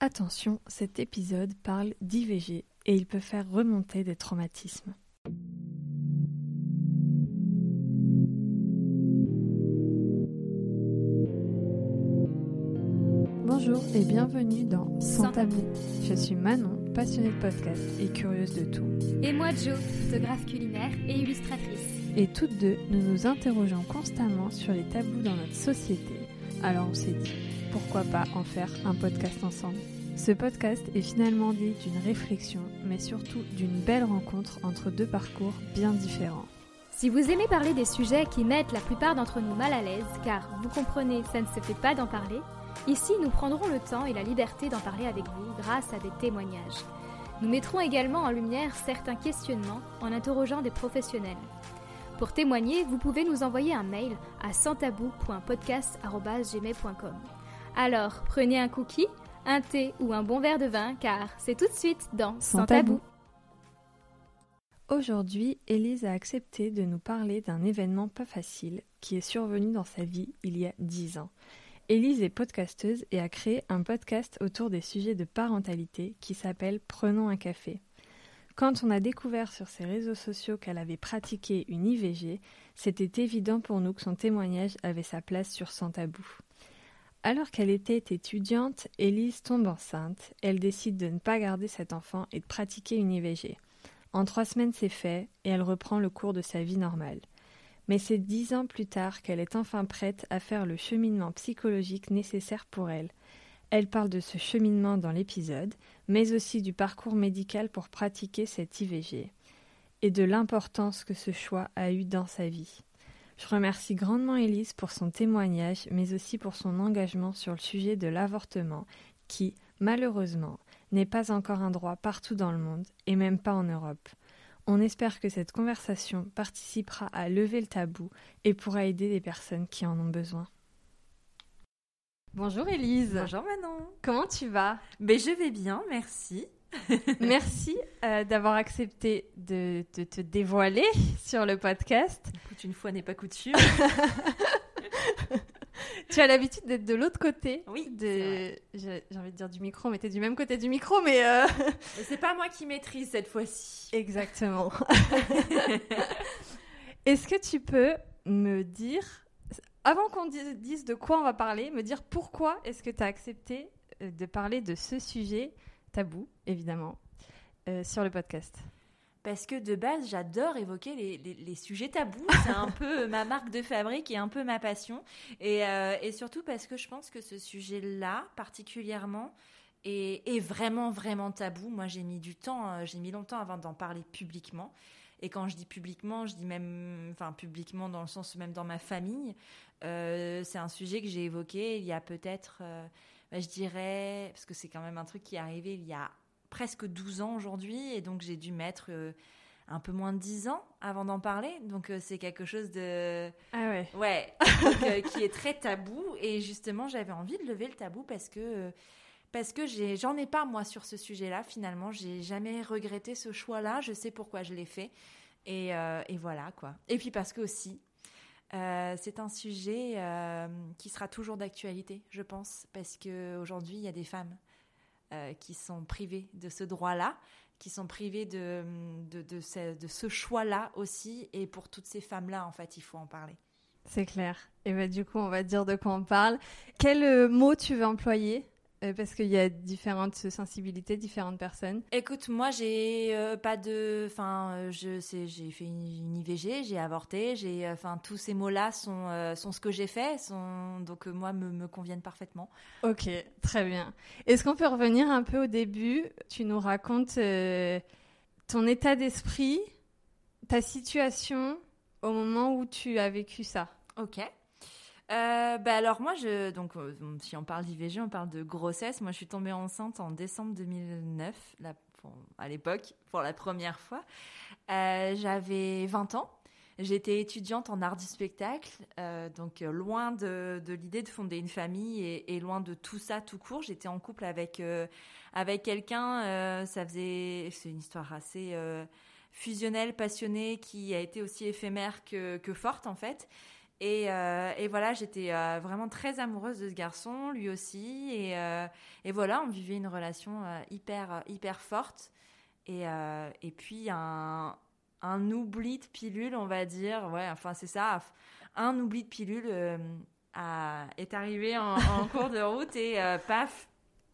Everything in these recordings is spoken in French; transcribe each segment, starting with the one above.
Attention, cet épisode parle d'IVG et il peut faire remonter des traumatismes. Bonjour et bienvenue dans Sans tabou. Je suis Manon, passionnée de podcast et curieuse de tout. Et moi Jo, photographe culinaire et illustratrice. Et toutes deux, nous nous interrogeons constamment sur les tabous dans notre société. Alors on s'est dit, pourquoi pas en faire un podcast ensemble Ce podcast est finalement né d'une réflexion, mais surtout d'une belle rencontre entre deux parcours bien différents. Si vous aimez parler des sujets qui mettent la plupart d'entre nous mal à l'aise, car vous comprenez, ça ne se fait pas d'en parler, Ici, nous prendrons le temps et la liberté d'en parler avec vous grâce à des témoignages. Nous mettrons également en lumière certains questionnements en interrogeant des professionnels. Pour témoigner, vous pouvez nous envoyer un mail à santabou.podcast.gmail.com. Alors, prenez un cookie, un thé ou un bon verre de vin, car c'est tout de suite dans Sans, tabou. Aujourd'hui, Élise a accepté de nous parler d'un événement pas facile qui est survenu dans sa vie il y a dix ans. Élise est podcasteuse et a créé un podcast autour des sujets de parentalité qui s'appelle Prenons un café. Quand on a découvert sur ses réseaux sociaux qu'elle avait pratiqué une IVG, c'était évident pour nous que son témoignage avait sa place sur Sans Tabou. Alors qu'elle était étudiante, Élise tombe enceinte. Elle décide de ne pas garder cet enfant et de pratiquer une IVG. En trois semaines, c'est fait et elle reprend le cours de sa vie normale mais c'est dix ans plus tard qu'elle est enfin prête à faire le cheminement psychologique nécessaire pour elle. Elle parle de ce cheminement dans l'épisode, mais aussi du parcours médical pour pratiquer cette IVG, et de l'importance que ce choix a eu dans sa vie. Je remercie grandement Elise pour son témoignage, mais aussi pour son engagement sur le sujet de l'avortement, qui, malheureusement, n'est pas encore un droit partout dans le monde, et même pas en Europe. On espère que cette conversation participera à lever le tabou et pourra aider les personnes qui en ont besoin. Bonjour Elise. Bonjour Manon. Comment tu vas? Mais je vais bien, merci. merci euh, d'avoir accepté de, de, te dévoiler sur le podcast. Écoute, une fois n'est pas coutume. tu as l'habitude d'être de l'autre côté. Oui. De... J'ai envie de dire du micro, mais tu es du même côté du micro, mais. Euh... C'est pas moi qui maîtrise cette fois-ci. Exactement. Est-ce que tu peux me dire, avant qu'on dise de quoi on va parler, me dire pourquoi est-ce que tu as accepté euh, de parler de ce sujet tabou, évidemment, euh, sur le podcast parce que de base, j'adore évoquer les, sujets tabous. C'est un peu ma marque de fabrique et un peu ma passion. Euh, et, surtout parce que je pense que ce sujet-là, particulièrement, est, vraiment, vraiment tabou. Moi, j'ai mis du temps, euh, j'ai mis longtemps avant d'en parler publiquement. Et quand je dis publiquement, je dis même, enfin, publiquement dans le sens même dans ma famille. Euh, c'est un sujet que j'ai évoqué il y a peut-être, bah, je dirais, parce que c'est quand même un truc qui est arrivé il y a presque 12 ans aujourd'hui et donc j'ai dû mettre euh, un peu moins de 10 ans avant d'en parler. Donc euh, c'est quelque chose de ah ouais. Ouais, euh, qui est très tabou et justement, j'avais envie de lever le tabou parce que parce que j'en ai, pas moi sur ce sujet-là finalement, j'ai jamais regretté ce choix-là, je sais pourquoi je l'ai fait et, et, voilà quoi. Et puis parce que aussi c'est un sujet qui sera toujours d'actualité, je pense, parce qu'aujourd'hui, il y a des femmes euh, qui sont privés de ce droit-là, qui sont privés de, ce, de ce choix-là aussi. Et pour toutes ces femmes-là, en fait, il faut en parler. C'est clair. Et ben, du coup, on va dire de quoi on parle. Quel euh, mot tu veux employer? euh, parce qu'il y a différentes sensibilités, différentes personnes. Écoute, moi, j'ai euh, pas de. Enfin, euh, je sais, j'ai fait une, IVG, j'ai avorté, j'ai. Enfin, tous ces mots-là sont, sont ce que j'ai fait, sont, donc moi, me, me conviennent parfaitement. Ok, très bien. Est-ce qu'on peut revenir un peu au début? Tu nous racontes ton état d'esprit, ta situation au moment où tu as vécu ça. Ok. Euh, bah alors moi, je, donc euh, si on parle d'IVG, on parle de grossesse. Moi, je suis tombée enceinte en décembre 2009, à l'époque, pour la première fois. Euh, j'avais 20 ans. J'étais étudiante en art du spectacle, donc loin de, l'idée de fonder une famille et, loin de tout ça tout court. J'étais en couple avec avec quelqu'un. ça faisait, c'est une histoire assez fusionnelle, passionnée, qui a été aussi éphémère que, que forte en fait. Et, et voilà, j'étais vraiment très amoureuse de ce garçon, lui aussi. Et, et voilà, on vivait une relation hyper, hyper forte. Et, puis un, un oubli de pilule, on va dire. Ouais, enfin, c'est ça. Un oubli de pilule est arrivé en, cours de route et paf,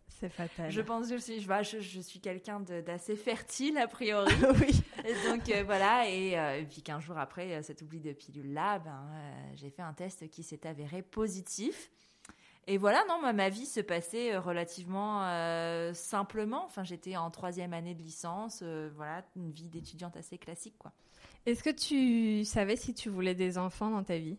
c'est fatal. Je pense aussi, je, je, je suis quelqu'un d'assez fertile a priori. oui. donc euh, voilà, et, euh, puis qu'un jour après euh, cet oubli de pilule-là, ben, j'ai fait un test qui s'est avéré positif. Et voilà, non, ma vie se passait relativement simplement. Enfin, j'étais en troisième année de licence, voilà, une vie d'étudiante assez classique, quoi. Est-ce que tu savais si tu voulais des enfants dans ta vie?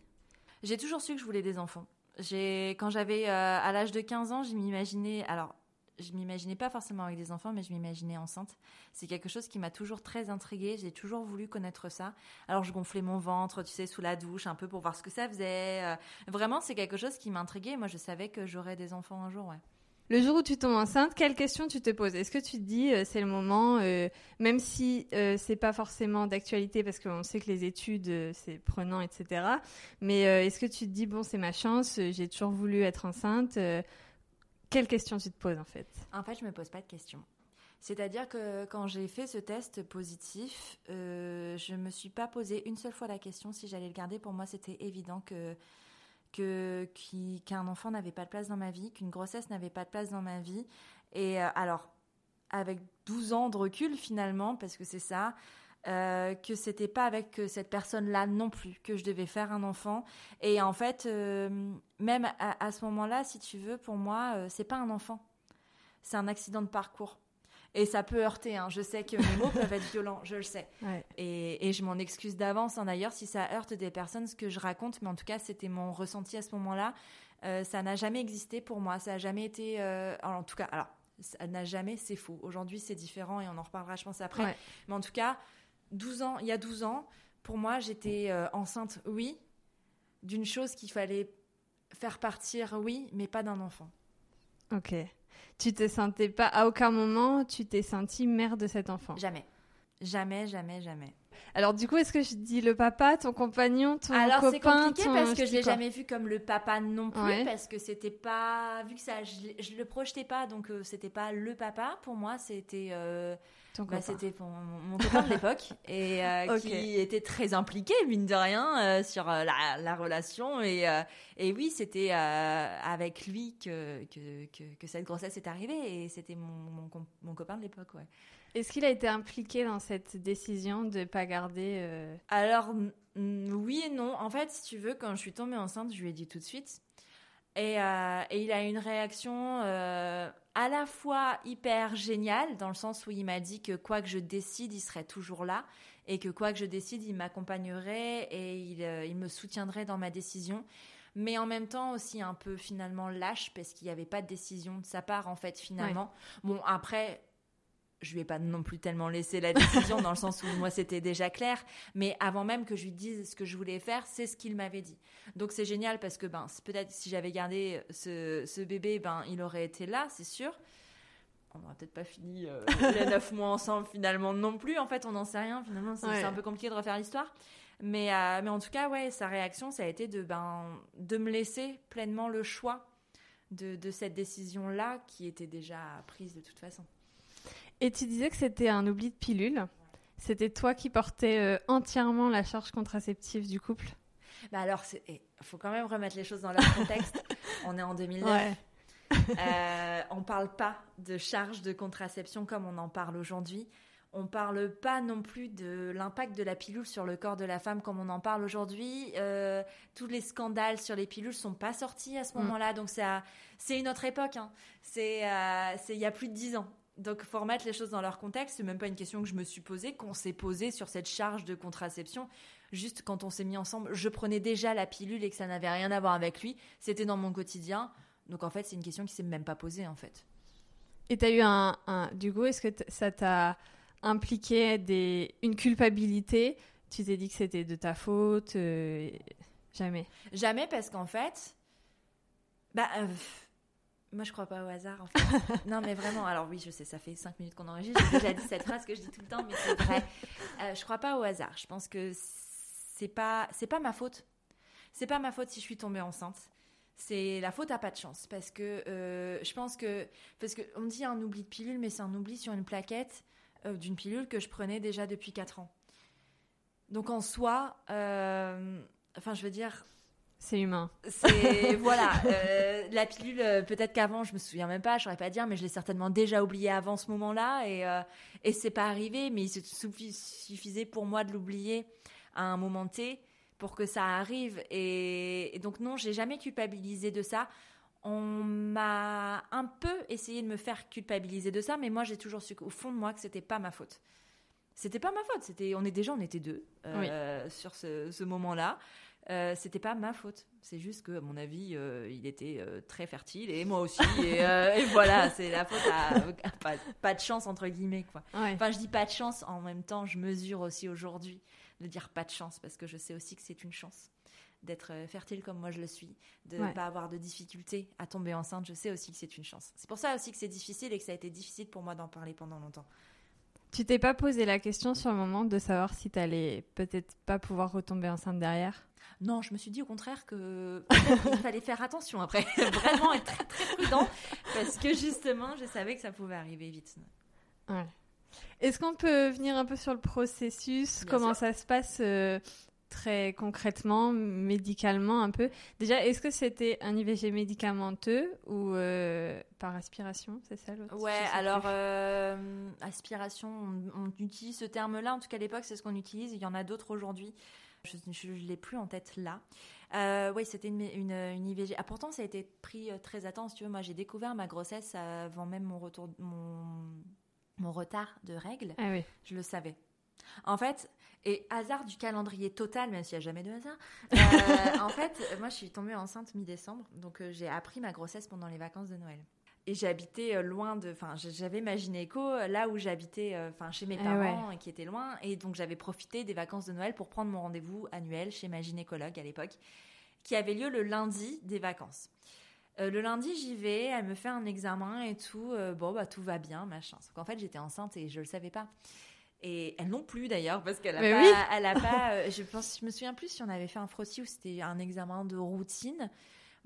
J'ai toujours su que je voulais des enfants. Quand j'avais à l'âge de 15 ans, je m'imaginais. Alors, je m'imaginais pas forcément avec des enfants, mais je m'imaginais enceinte. C'est quelque chose qui m'a toujours très intriguée. J'ai toujours voulu connaître ça. Alors je gonflais mon ventre, tu sais, sous la douche, un peu pour voir ce que ça faisait. Euh, vraiment, c'est quelque chose qui m'intriguait. Moi, je savais que j'aurais des enfants un jour, ouais. Le jour où tu tombes enceinte, quelles questions tu te poses? Est-ce que tu te dis euh, c'est le moment, euh, même si euh, c'est pas forcément d'actualité parce qu'on sait que les études c'est prenant, etc. Mais est-ce que tu te dis bon c'est ma chance, j'ai toujours voulu être enceinte quelles questions tu te poses en fait? En fait, je me pose pas de questions. C'est-à-dire que quand j'ai fait ce test positif, euh, je me suis pas posé une seule fois la question si j'allais le garder. Pour moi, c'était évident que qu'un enfant n'avait pas de place dans ma vie, qu'une grossesse n'avait pas de place dans ma vie. Et euh, alors, avec 12 ans de recul finalement, parce que c'est ça, euh, que c'était pas avec cette personne-là non plus que je devais faire un enfant. Et en fait, euh, même à, ce moment-là, si tu veux, pour moi, euh, c'est pas un enfant, c'est un accident de parcours. Et ça peut heurter. Hein. Je sais que mes mots peuvent être violents, je le sais. Et, je m'en excuse d'avance, hein, d'ailleurs, si ça heurte des personnes, ce que je raconte. Mais en tout cas, c'était mon ressenti à ce moment-là. ça n'a jamais existé pour moi. Ça n'a jamais été. en tout cas, alors, ça n'a jamais, c'est faux. Aujourd'hui, c'est différent et on en reparlera, je pense, après. Mais en tout cas, 12 ans, il y a 12 ans, pour moi, j'étais euh, enceinte, oui, d'une chose qu'il fallait faire partir, oui, mais pas d'un enfant. Ok. Tu te sentais pas, à aucun moment, tu t'es sentie mère de cet enfant Jamais. Jamais, jamais, jamais. Alors du coup, est-ce que je dis le papa, ton compagnon, ton Alors, copain c'est compliqué parce que je l'ai jamais vu comme le papa non plus parce que c'était pas vu que ça je, je le projetais pas donc euh, c'était pas le papa pour moi, c'était euh, bah, c'était mon, copain de l'époque et euh, qui était très impliqué mine de rien sur la, relation et et oui, c'était avec lui que, que, que, cette grossesse est arrivée et c'était mon, mon, mon copain de l'époque, ouais. Est-ce qu'il a été impliqué dans cette décision de ne pas garder euh, Alors, oui et non. En fait, si tu veux, quand je suis tombée enceinte, je lui ai dit tout de suite. Et, euh, il a une réaction euh, à la fois hyper géniale, dans le sens où il m'a dit que quoi que je décide, il serait toujours là. Et que quoi que je décide, il m'accompagnerait et il, me soutiendrait dans ma décision mais en même temps aussi un peu finalement lâche parce qu'il n'y avait pas de décision de sa part en fait finalement. Bon après je lui ai pas non plus tellement laissé la décision dans le sens où moi c'était déjà clair, mais avant même que je lui dise ce que je voulais faire, c'est ce qu'il m'avait dit. Donc c'est génial parce que ben peut-être si j'avais gardé ce, bébé, ben il aurait été là, c'est sûr. On n'aurait peut-être pas fini euh, les neuf mois ensemble finalement non plus. En fait, on n'en sait rien. Finalement, c'est un peu compliqué de refaire l'histoire. Mais, euh, mais en tout cas, ouais, sa réaction, ça a été de, ben, de me laisser pleinement le choix de, de cette décision-là qui était déjà prise de toute façon. Et tu disais que c'était un oubli de pilule. C'était toi qui portais euh, entièrement la charge contraceptive du couple? Bah alors, il faut quand même remettre les choses dans leur contexte. on est en 2009. Ouais. euh, on parle pas de charge de contraception comme on en parle aujourd'hui. On parle pas non plus de l'impact de la pilule sur le corps de la femme comme on en parle aujourd'hui. Euh, tous les scandales sur les pilules sont pas sortis à ce mm. moment-là, donc c'est une autre époque. Hein. Euh, c'est il y a plus de dix ans. Donc, faut remettre les choses dans leur contexte. C'est même pas une question que je me suis posée, qu'on s'est posée sur cette charge de contraception. Juste quand on s'est mis ensemble, je prenais déjà la pilule et que ça n'avait rien à voir avec lui. C'était dans mon quotidien. Donc, en fait, c'est une question qui s'est même pas posée, en fait. Et tu as eu un, Du coup, est-ce que ça t'a impliqué des, une culpabilité? Tu t'es dit que c'était de ta faute euh, Jamais? Jamais, parce qu'en fait. Bah. Euh, moi, je crois pas au hasard, non, mais vraiment, alors oui, je sais, ça fait cinq minutes qu'on enregistre. J'ai déjà dit cette phrase que je dis tout le temps, mais c'est vrai. Euh, je crois pas au hasard. Je pense que c'est pas, c'est pas ma faute. c'est pas ma faute si je suis tombée enceinte. C'est la faute à pas de chance parce que euh, je pense que parce que on dit un oubli de pilule, mais c'est un oubli sur une plaquette euh, d'une pilule que je prenais déjà depuis 4 ans. Donc en soi, euh, enfin je veux dire, c'est humain. C'est voilà, euh, la pilule. euh, Peut-être qu'avant, je me souviens même pas, je saurais pas dire, mais je l'ai certainement déjà oublié avant ce moment-là, et euh, et c'est pas arrivé. Mais il suffisait pour moi de l'oublier à un moment T pour que ça arrive. Et, et donc non, j'ai jamais culpabilisé de ça. On m'a un peu essayé de me faire culpabiliser de ça, mais moi j'ai toujours su au fond de moi que c'était pas ma faute. C'était pas ma faute. C'était, on est déjà, on était deux euh, sur ce, ce moment-là. Euh, c'était pas ma faute. C'est juste que, à mon avis, euh, il était euh, très fertile et moi aussi. et, euh, et voilà, c'est la faute à, à pas, pas de chance entre guillemets quoi. Ouais. Enfin, je dis pas de chance. En même temps, je mesure aussi aujourd'hui de dire pas de chance parce que je sais aussi que c'est une chance d'être fertile comme moi je le suis, de ne Ouais. pas avoir de difficultés à tomber enceinte. Je sais aussi que c'est une chance. C'est pour ça aussi que c'est difficile et que ça a été difficile pour moi d'en parler pendant longtemps. Tu t'es pas posé la question sur le moment de savoir si t'allais peut-être pas pouvoir retomber enceinte derrière? Non, je me suis dit au contraire que il fallait faire attention après, vraiment être très très prudent parce que justement, je savais que ça pouvait arriver vite. Ouais. Est-ce qu'on peut venir un peu sur le processus? Bien Comment sûr. ça se passe euh, très concrètement, médicalement un peu Déjà, est-ce que c'était un IVG médicamenteux ou euh, par aspiration C'est ça l'autre Ouais, alors euh, aspiration, on, on utilise ce terme-là. En tout cas, à l'époque, c'est ce qu'on utilise. Il y en a d'autres aujourd'hui. Je ne l'ai plus en tête là. Euh, oui, c'était une, une, une IVG. Ah, pourtant, ça a été pris très à temps. Si tu veux, moi, j'ai découvert ma grossesse avant même mon retour, mon, mon retard de règles. Ah oui. Je le savais. En fait, et hasard du calendrier total, même s'il n'y a jamais de hasard, euh, en fait, moi, je suis tombée enceinte mi-décembre, donc euh, j'ai appris ma grossesse pendant les vacances de Noël. Et j'habitais euh, loin de, enfin, j'avais ma gynéco là où j'habitais, enfin, chez mes Ah parents, et qui était loin, et donc j'avais profité des vacances de Noël pour prendre mon rendez-vous annuel chez ma gynécologue à l'époque, qui avait lieu le lundi des vacances. Euh, le lundi, j'y vais, elle me fait un examen et tout. bon, bah tout va bien, machin. Sauf qu'en fait, j'étais enceinte et je le savais pas. Et elle non plus d'ailleurs, parce qu'elle a Mais pas, oui. elle a pas. euh, je pense, je me souviens plus si on avait fait un frottis ou c'était un examen de routine.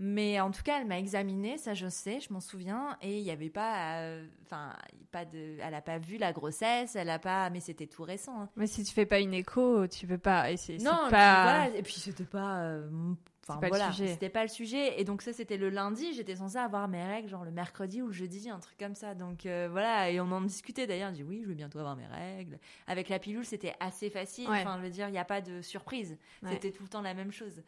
Mais en tout cas, elle m'a examiné, ça je sais, je m'en souviens, et il n'y avait pas, euh, enfin, pas de, elle a pas vu la grossesse, elle a pas, mais c'était tout récent. hein. Mais si tu fais pas une écho, tu peux pas. Et c'est Non, et puis pas. voilà, et puis c'était pas. euh, Enfin pas voilà, c'était pas le sujet. Et donc ça, c'était le lundi. J'étais censée avoir mes règles, genre le mercredi ou le jeudi, un truc comme ça. Donc euh, voilà, et on en discutait d'ailleurs. On dit oui, je vais bientôt avoir mes règles. Avec la pilule, c'était assez facile. Ouais. Enfin, je veux dire, il n'y a pas de surprise. Ouais. C'était tout le temps la même chose.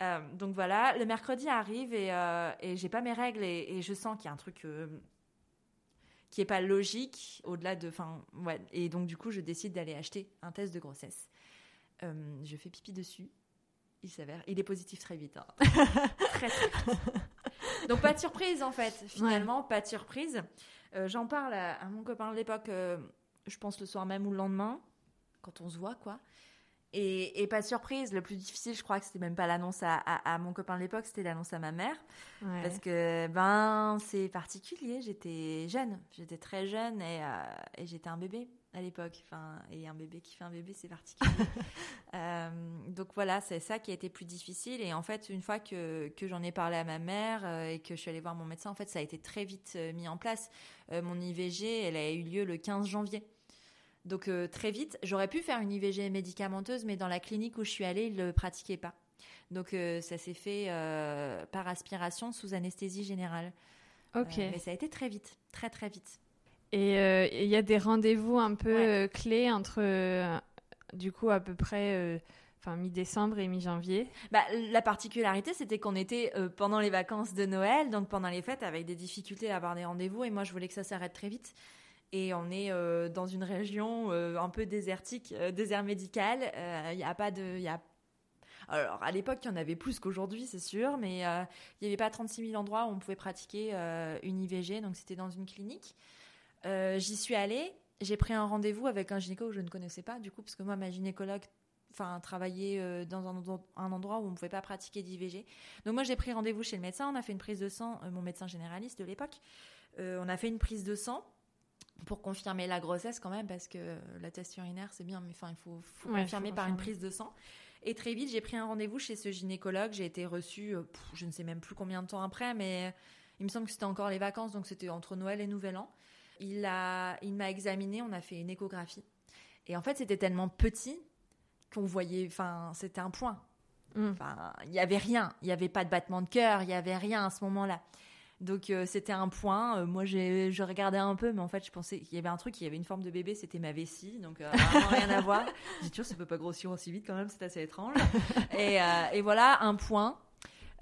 Euh, donc voilà, le mercredi arrive et, euh, et j'ai pas mes règles et, et je sens qu'il y a un truc euh, qui est pas logique au-delà de. Enfin, ouais. Et donc du coup, je décide d'aller acheter un test de grossesse. Je fais pipi dessus. Il s'avère, il est positif très vite. hein. très très vite. Donc pas de surprise en fait. Finalement, pas de surprise. Euh, J'en parle à, à mon copain de l'époque. euh, je pense le soir même ou le lendemain, quand on se voit quoi. Et, et pas de surprise. Le plus difficile, je crois que c'était même pas l'annonce à, à- à mon copain de l'époque, c'était l'annonce à ma mère. Ouais. Parce que, ben, c'est particulier. J'étais jeune. J'étais très jeune et, euh, et j'étais un bébé à l'époque. Enfin, et un bébé qui fait un bébé, c'est particulier. Euh, donc voilà, c'est ça qui a été plus difficile. Et en fait, une fois que, que j'en ai parlé à ma mère euh, et que je suis allée voir mon médecin, en fait, ça a été très vite euh, mis en place. Euh, mon IVG, elle a eu lieu le 15 janvier. Donc euh, très vite, j'aurais pu faire une IVG médicamenteuse, mais dans la clinique où je suis allée, ils ne le pratiquaient pas. Donc ça s'est fait par aspiration sous anesthésie générale. Ok. Mais ça a été très vite, très très vite. Et euh, il y a des rendez-vous un peu Ouais. euh, clés entre, euh, du coup, à peu près enfin, mi-décembre et mi-janvier. Bah, la particularité, c'était qu'on était euh, pendant les vacances de Noël, donc pendant les fêtes, avec des difficultés à avoir des rendez-vous, et moi je voulais que ça s'arrête très vite. Et on est euh, dans une région euh, un peu désertique, désert médical. Il n'y a pas de, y a alors, à l'époque, il y en avait plus qu'aujourd'hui, c'est sûr, mais euh, il n'y avait pas 36 000 endroits où on pouvait pratiquer euh, une IVG, donc c'était dans une clinique. Euh, J'y suis allée, j'ai pris un rendez-vous avec un gynéco que je ne connaissais pas, du coup, parce que moi, ma gynécologue enfin, travaillait euh, dans un, endro- un endroit où on ne pouvait pas pratiquer d'IVG. Donc, moi, j'ai pris rendez-vous chez le médecin, on a fait une prise de sang, euh, mon médecin généraliste de l'époque. Euh, on a fait une prise de sang pour confirmer la grossesse quand même, parce que la test urinaire, c'est bien, mais enfin, il faut, faut Ouais, confirmer faut par une prise de sang. Et très vite, j'ai pris un rendez-vous chez ce gynécologue. J'ai été reçue, pff, je ne sais même plus combien de temps après, mais il me semble que c'était encore les vacances, donc c'était entre Noël et Nouvel An. Il a, il m'a examiné, on a fait une échographie. Et en fait, c'était tellement petit qu'on voyait, enfin, c'était un point. Mm. Enfin, il n'y avait rien. Il n'y avait pas de battement de cœur, il n'y avait rien à ce moment-là. Donc euh, c'était un point. Euh, moi, j'ai, je regardais un peu, mais en fait, je pensais qu'il y avait un truc, il y avait une forme de bébé, c'était ma vessie, donc euh, vraiment rien à voir. J'ai dit, tiens, ça peut pas grossir aussi vite quand même, c'est assez étrange. Et, euh, et voilà, un point.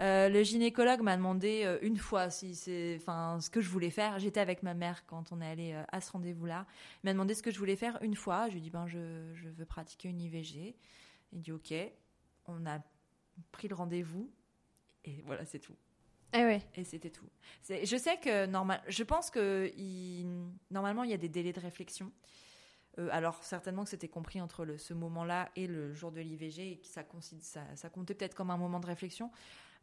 Euh, le gynécologue m'a demandé euh, une fois si c'est, enfin, ce que je voulais faire. J'étais avec ma mère quand on est allé euh, à ce rendez-vous-là. Il m'a demandé ce que je voulais faire une fois. Je lui ai dit ben je, je veux pratiquer une IVG. Il dit ok. On a pris le rendez-vous et voilà c'est tout. Ouais. Et c'était tout. Je sais que normal, je pense que il- normalement il y a des délais de réflexion. Euh, alors certainement que c'était compris entre le- ce moment-là et le jour de l'IVG et que ça, ça, ça comptait peut-être comme un moment de réflexion.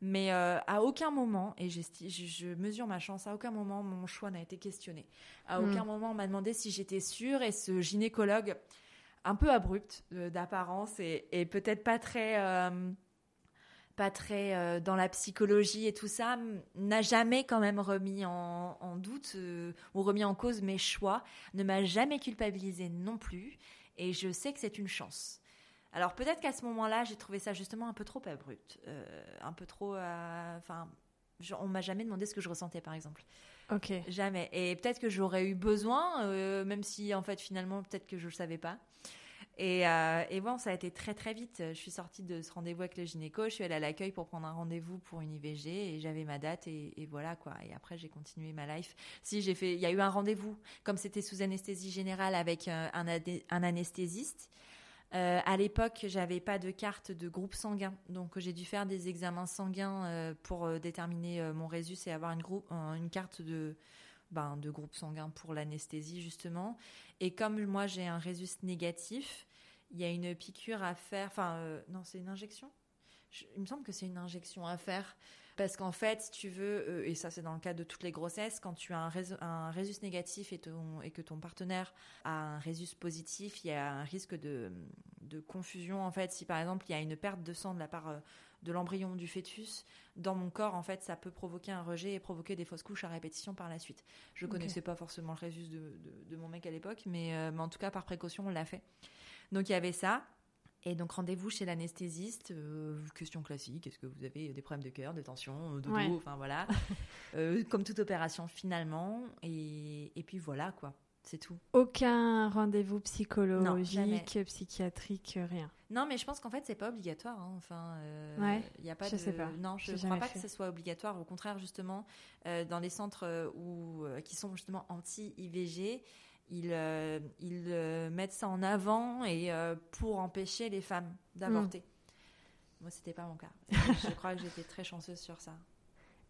Mais euh, à aucun moment, et je, je mesure ma chance, à aucun moment mon choix n'a été questionné. À Mm. aucun moment on m'a demandé si j'étais sûre et ce gynécologue un peu abrupt euh, d'apparence et, et peut-être pas très euh, pas très euh, dans la psychologie et tout ça n'a jamais quand même remis en, en doute euh, ou remis en cause mes choix ne m'a jamais culpabilisé non plus et je sais que c'est une chance alors peut-être qu'à ce moment-là j'ai trouvé ça justement un peu trop abrupt euh, un peu trop euh, enfin je- on m'a jamais demandé ce que je ressentais par exemple Ok. Jamais. Et peut-être que j'aurais eu besoin, euh, même si en fait finalement peut-être que je ne le savais pas. Et, euh, et bon, ça a été très très vite. Je suis sortie de ce rendez-vous avec le gynéco, je suis allée à l'accueil pour prendre un rendez-vous pour une IVG et j'avais ma date et, et voilà quoi. Et après j'ai continué ma life. Si j'ai fait, il y a eu un rendez-vous, comme c'était sous anesthésie générale avec euh, un, un anesthésiste. Euh, à l'époque, j'avais pas de carte de groupe sanguin, donc j'ai dû faire des examens sanguins euh, pour euh, déterminer mon résus et avoir une, groupe, une carte de, ben, de groupe sanguin pour l'anesthésie justement. Et comme moi j'ai un résus négatif, il y a une piqûre à faire. Enfin, non, c'est une injection? Je- il me semble que c'est une injection à faire. Parce qu'en fait, si tu veux, euh, et ça c'est dans le cas de toutes les grossesses, quand tu as un, résu- un résus négatif et, ton- et que ton partenaire a un résus positif, il y a un risque de, de confusion. En fait, si par exemple il y a une perte de sang de la part euh, de l'embryon du fœtus, dans mon corps, en fait, ça peut provoquer un rejet et provoquer des fausses couches à répétition par la suite. Je Ok. connaissais pas forcément le résus de, de- de mon mec à l'époque, mais, euh, mais en tout cas, par précaution, on l'a fait. Donc il y avait ça. Et donc rendez-vous chez l'anesthésiste, euh, question classique, est-ce que vous avez des problèmes de cœur, de tension, de dos, Ouais. enfin voilà. Euh, comme toute opération finalement. Et, et puis voilà quoi, c'est tout. Aucun rendez-vous psychologique, psychiatrique, rien. Non mais je pense qu'en fait c'est pas obligatoire. hein. Enfin, euh, Ouais, y a pas je de... sais pas. Non, je ne crois pas fait. que ce soit obligatoire. Au contraire justement, dans les centres où, qui sont justement anti-IVG, ils, euh, ils euh, mettent ça en avant et euh, pour empêcher les femmes d'avorter. Mm. Moi, c'était pas mon cas. je crois que j'étais très chanceuse sur ça.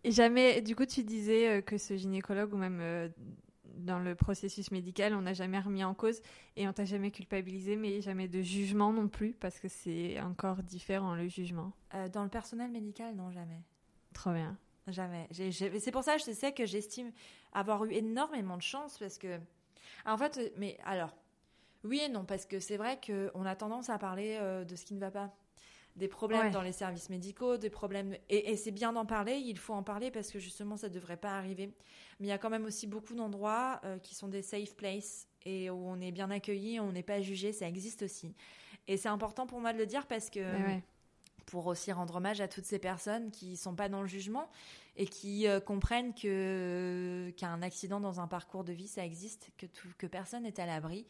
Et jamais, du coup, tu disais que ce gynécologue ou même dans le processus médical, on n'a jamais remis en cause et on t'a jamais culpabilisé, mais jamais de jugement non plus, parce que c'est encore différent le jugement. Dans le personnel médical, non, jamais. Trop bien. Jamais. C'est pour ça que je sais que j'estime avoir eu énormément de chance parce que. En fait, euh, mais alors, oui et non, parce que c'est vrai qu'on a tendance à parler euh, de ce qui ne va pas. Des problèmes Ouais. dans les services médicaux, des problèmes. Et, et c'est bien d'en parler, il faut en parler parce que justement, ça ne devrait pas arriver. Mais il y a quand même aussi beaucoup d'endroits euh, qui sont des safe places et où on est bien accueilli, on n'est pas jugé, ça existe aussi. Et c'est important pour moi de le dire parce que ouais. Pour aussi rendre hommage à toutes ces personnes qui sont pas dans le jugement et qui euh, comprennent que qu'un accident dans un parcours de vie ça existe, que tout, que personne n'est à l'abri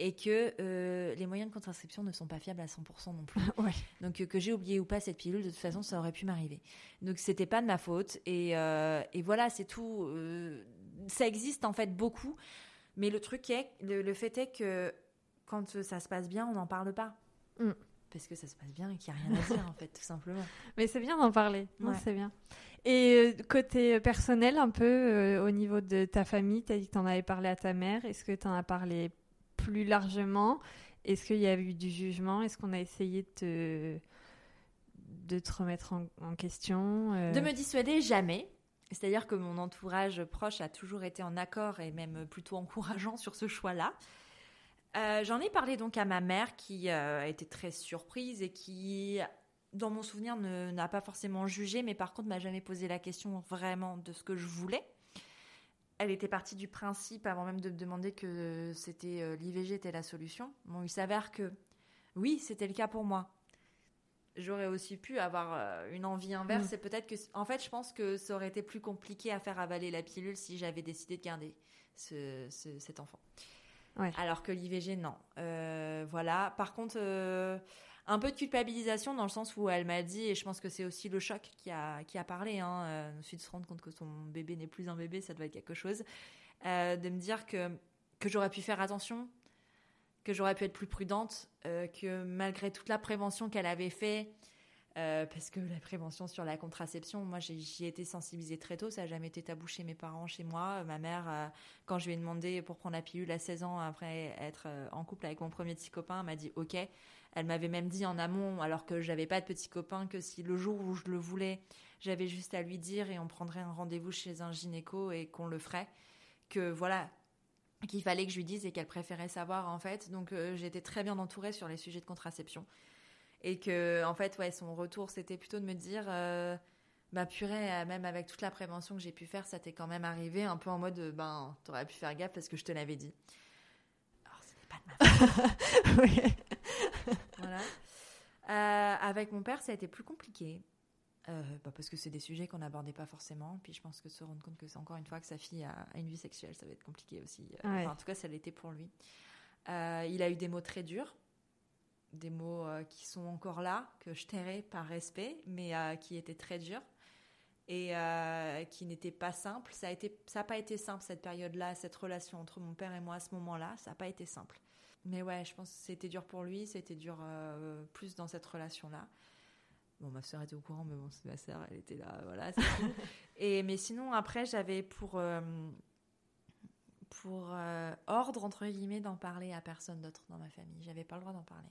et que euh, les moyens de contraception ne sont pas fiables à 100% non plus. ouais. Donc euh, que j'ai oublié ou pas cette pilule, de toute façon ça aurait pu m'arriver. Donc c'était pas de ma faute et, euh, et voilà c'est tout. Euh, ça existe en fait beaucoup, mais le truc est, le, le fait est que quand ça se passe bien, on n'en parle pas. Mm. Parce que ça se passe bien et qu'il n'y a rien à dire en fait, tout simplement. Mais c'est bien d'en parler. Ouais. c'est bien. Et euh, côté personnel, un peu euh, au niveau de ta famille, tu as dit que tu en avais parlé à ta mère. Est-ce que tu en as parlé plus largement? Est-ce qu'il y a eu du jugement? Est-ce qu'on a essayé de te, de te remettre en, en question euh, De me dissuader, jamais. C'est-à-dire que mon entourage proche a toujours été en accord et même plutôt encourageant sur ce choix-là. Euh, J'en ai parlé donc à ma mère qui euh, a été très surprise et qui, dans mon souvenir, n'a pas forcément jugé, mais par contre m'a jamais posé la question vraiment de ce que je voulais. Elle était partie du principe, avant même de me demander que c'était euh, l'IVG était la solution. Bon, il s'avère que oui, c'était le cas pour moi. J'aurais aussi pu avoir euh, une envie inverse Mm. et peut-être que, en fait, je pense que ça aurait été plus compliqué à faire avaler la pilule si j'avais décidé de garder ce- ce- cet enfant. Alors que l'IVG, non. Euh, voilà. Par contre, euh, un peu de culpabilisation dans le sens où elle m'a dit, et je pense que c'est aussi le choc qui a, qui a parlé, hein, euh, de se rendre compte que son bébé n'est plus un bébé, ça doit être quelque chose, euh, de me dire que, que j'aurais pu faire attention, que j'aurais pu être plus prudente, euh, que malgré toute la prévention qu'elle avait fait, euh, parce que la prévention sur la contraception, moi j'y ai été sensibilisée très tôt, ça n'a jamais été tabou chez mes parents, chez moi. Ma mère, euh, quand je lui ai demandé pour prendre la pilule à 16 ans après être euh, en couple avec mon premier petit copain, elle m'a dit ok. Elle m'avait même dit en amont, alors que j'avais pas de petit copain, que si le jour où je le voulais, j'avais juste à lui dire et on prendrait un rendez-vous chez un gynéco et qu'on le ferait, que voilà, qu'il fallait que je lui dise et qu'elle préférait savoir en fait. Donc euh, j'étais très bien entourée sur les sujets de contraception et que en fait ouais son retour c'était plutôt de me dire euh, bah purée euh, même avec toute la prévention que j'ai pu faire ça t'est quand même arrivé un peu en mode euh, ben t'aurais pu faire gaffe parce que je te l'avais dit. Alors ce n'est pas de ma faute. Oui. voilà. Euh, avec mon père, ça a été plus compliqué. Euh, bah, parce que c'est des sujets qu'on n'abordait pas forcément. Puis je pense que se rendre compte que c'est encore une fois que sa fille a, a une vie sexuelle, ça va être compliqué aussi. Ouais. enfin, en tout cas, ça l'était pour lui. Euh, il a eu des mots très durs, des mots euh, qui sont encore là, que je tairai par respect, mais euh, qui étaient très durs et euh, qui n'étaient pas simples. Ça n'a pas été simple cette période-là, cette relation entre mon père et moi à ce moment-là, ça n'a pas été simple. Mais ouais, je pense que c'était dur pour lui, c'était dur plus dans cette relation-là. Bon, ma sœur était au courant, mais bon, c'est ma sœur, elle était là, voilà, c'est tout. Et, mais sinon, après, j'avais pour, pour euh, ordre, entre guillemets, d'en parler à personne d'autre dans ma famille. J'avais pas le droit d'en parler.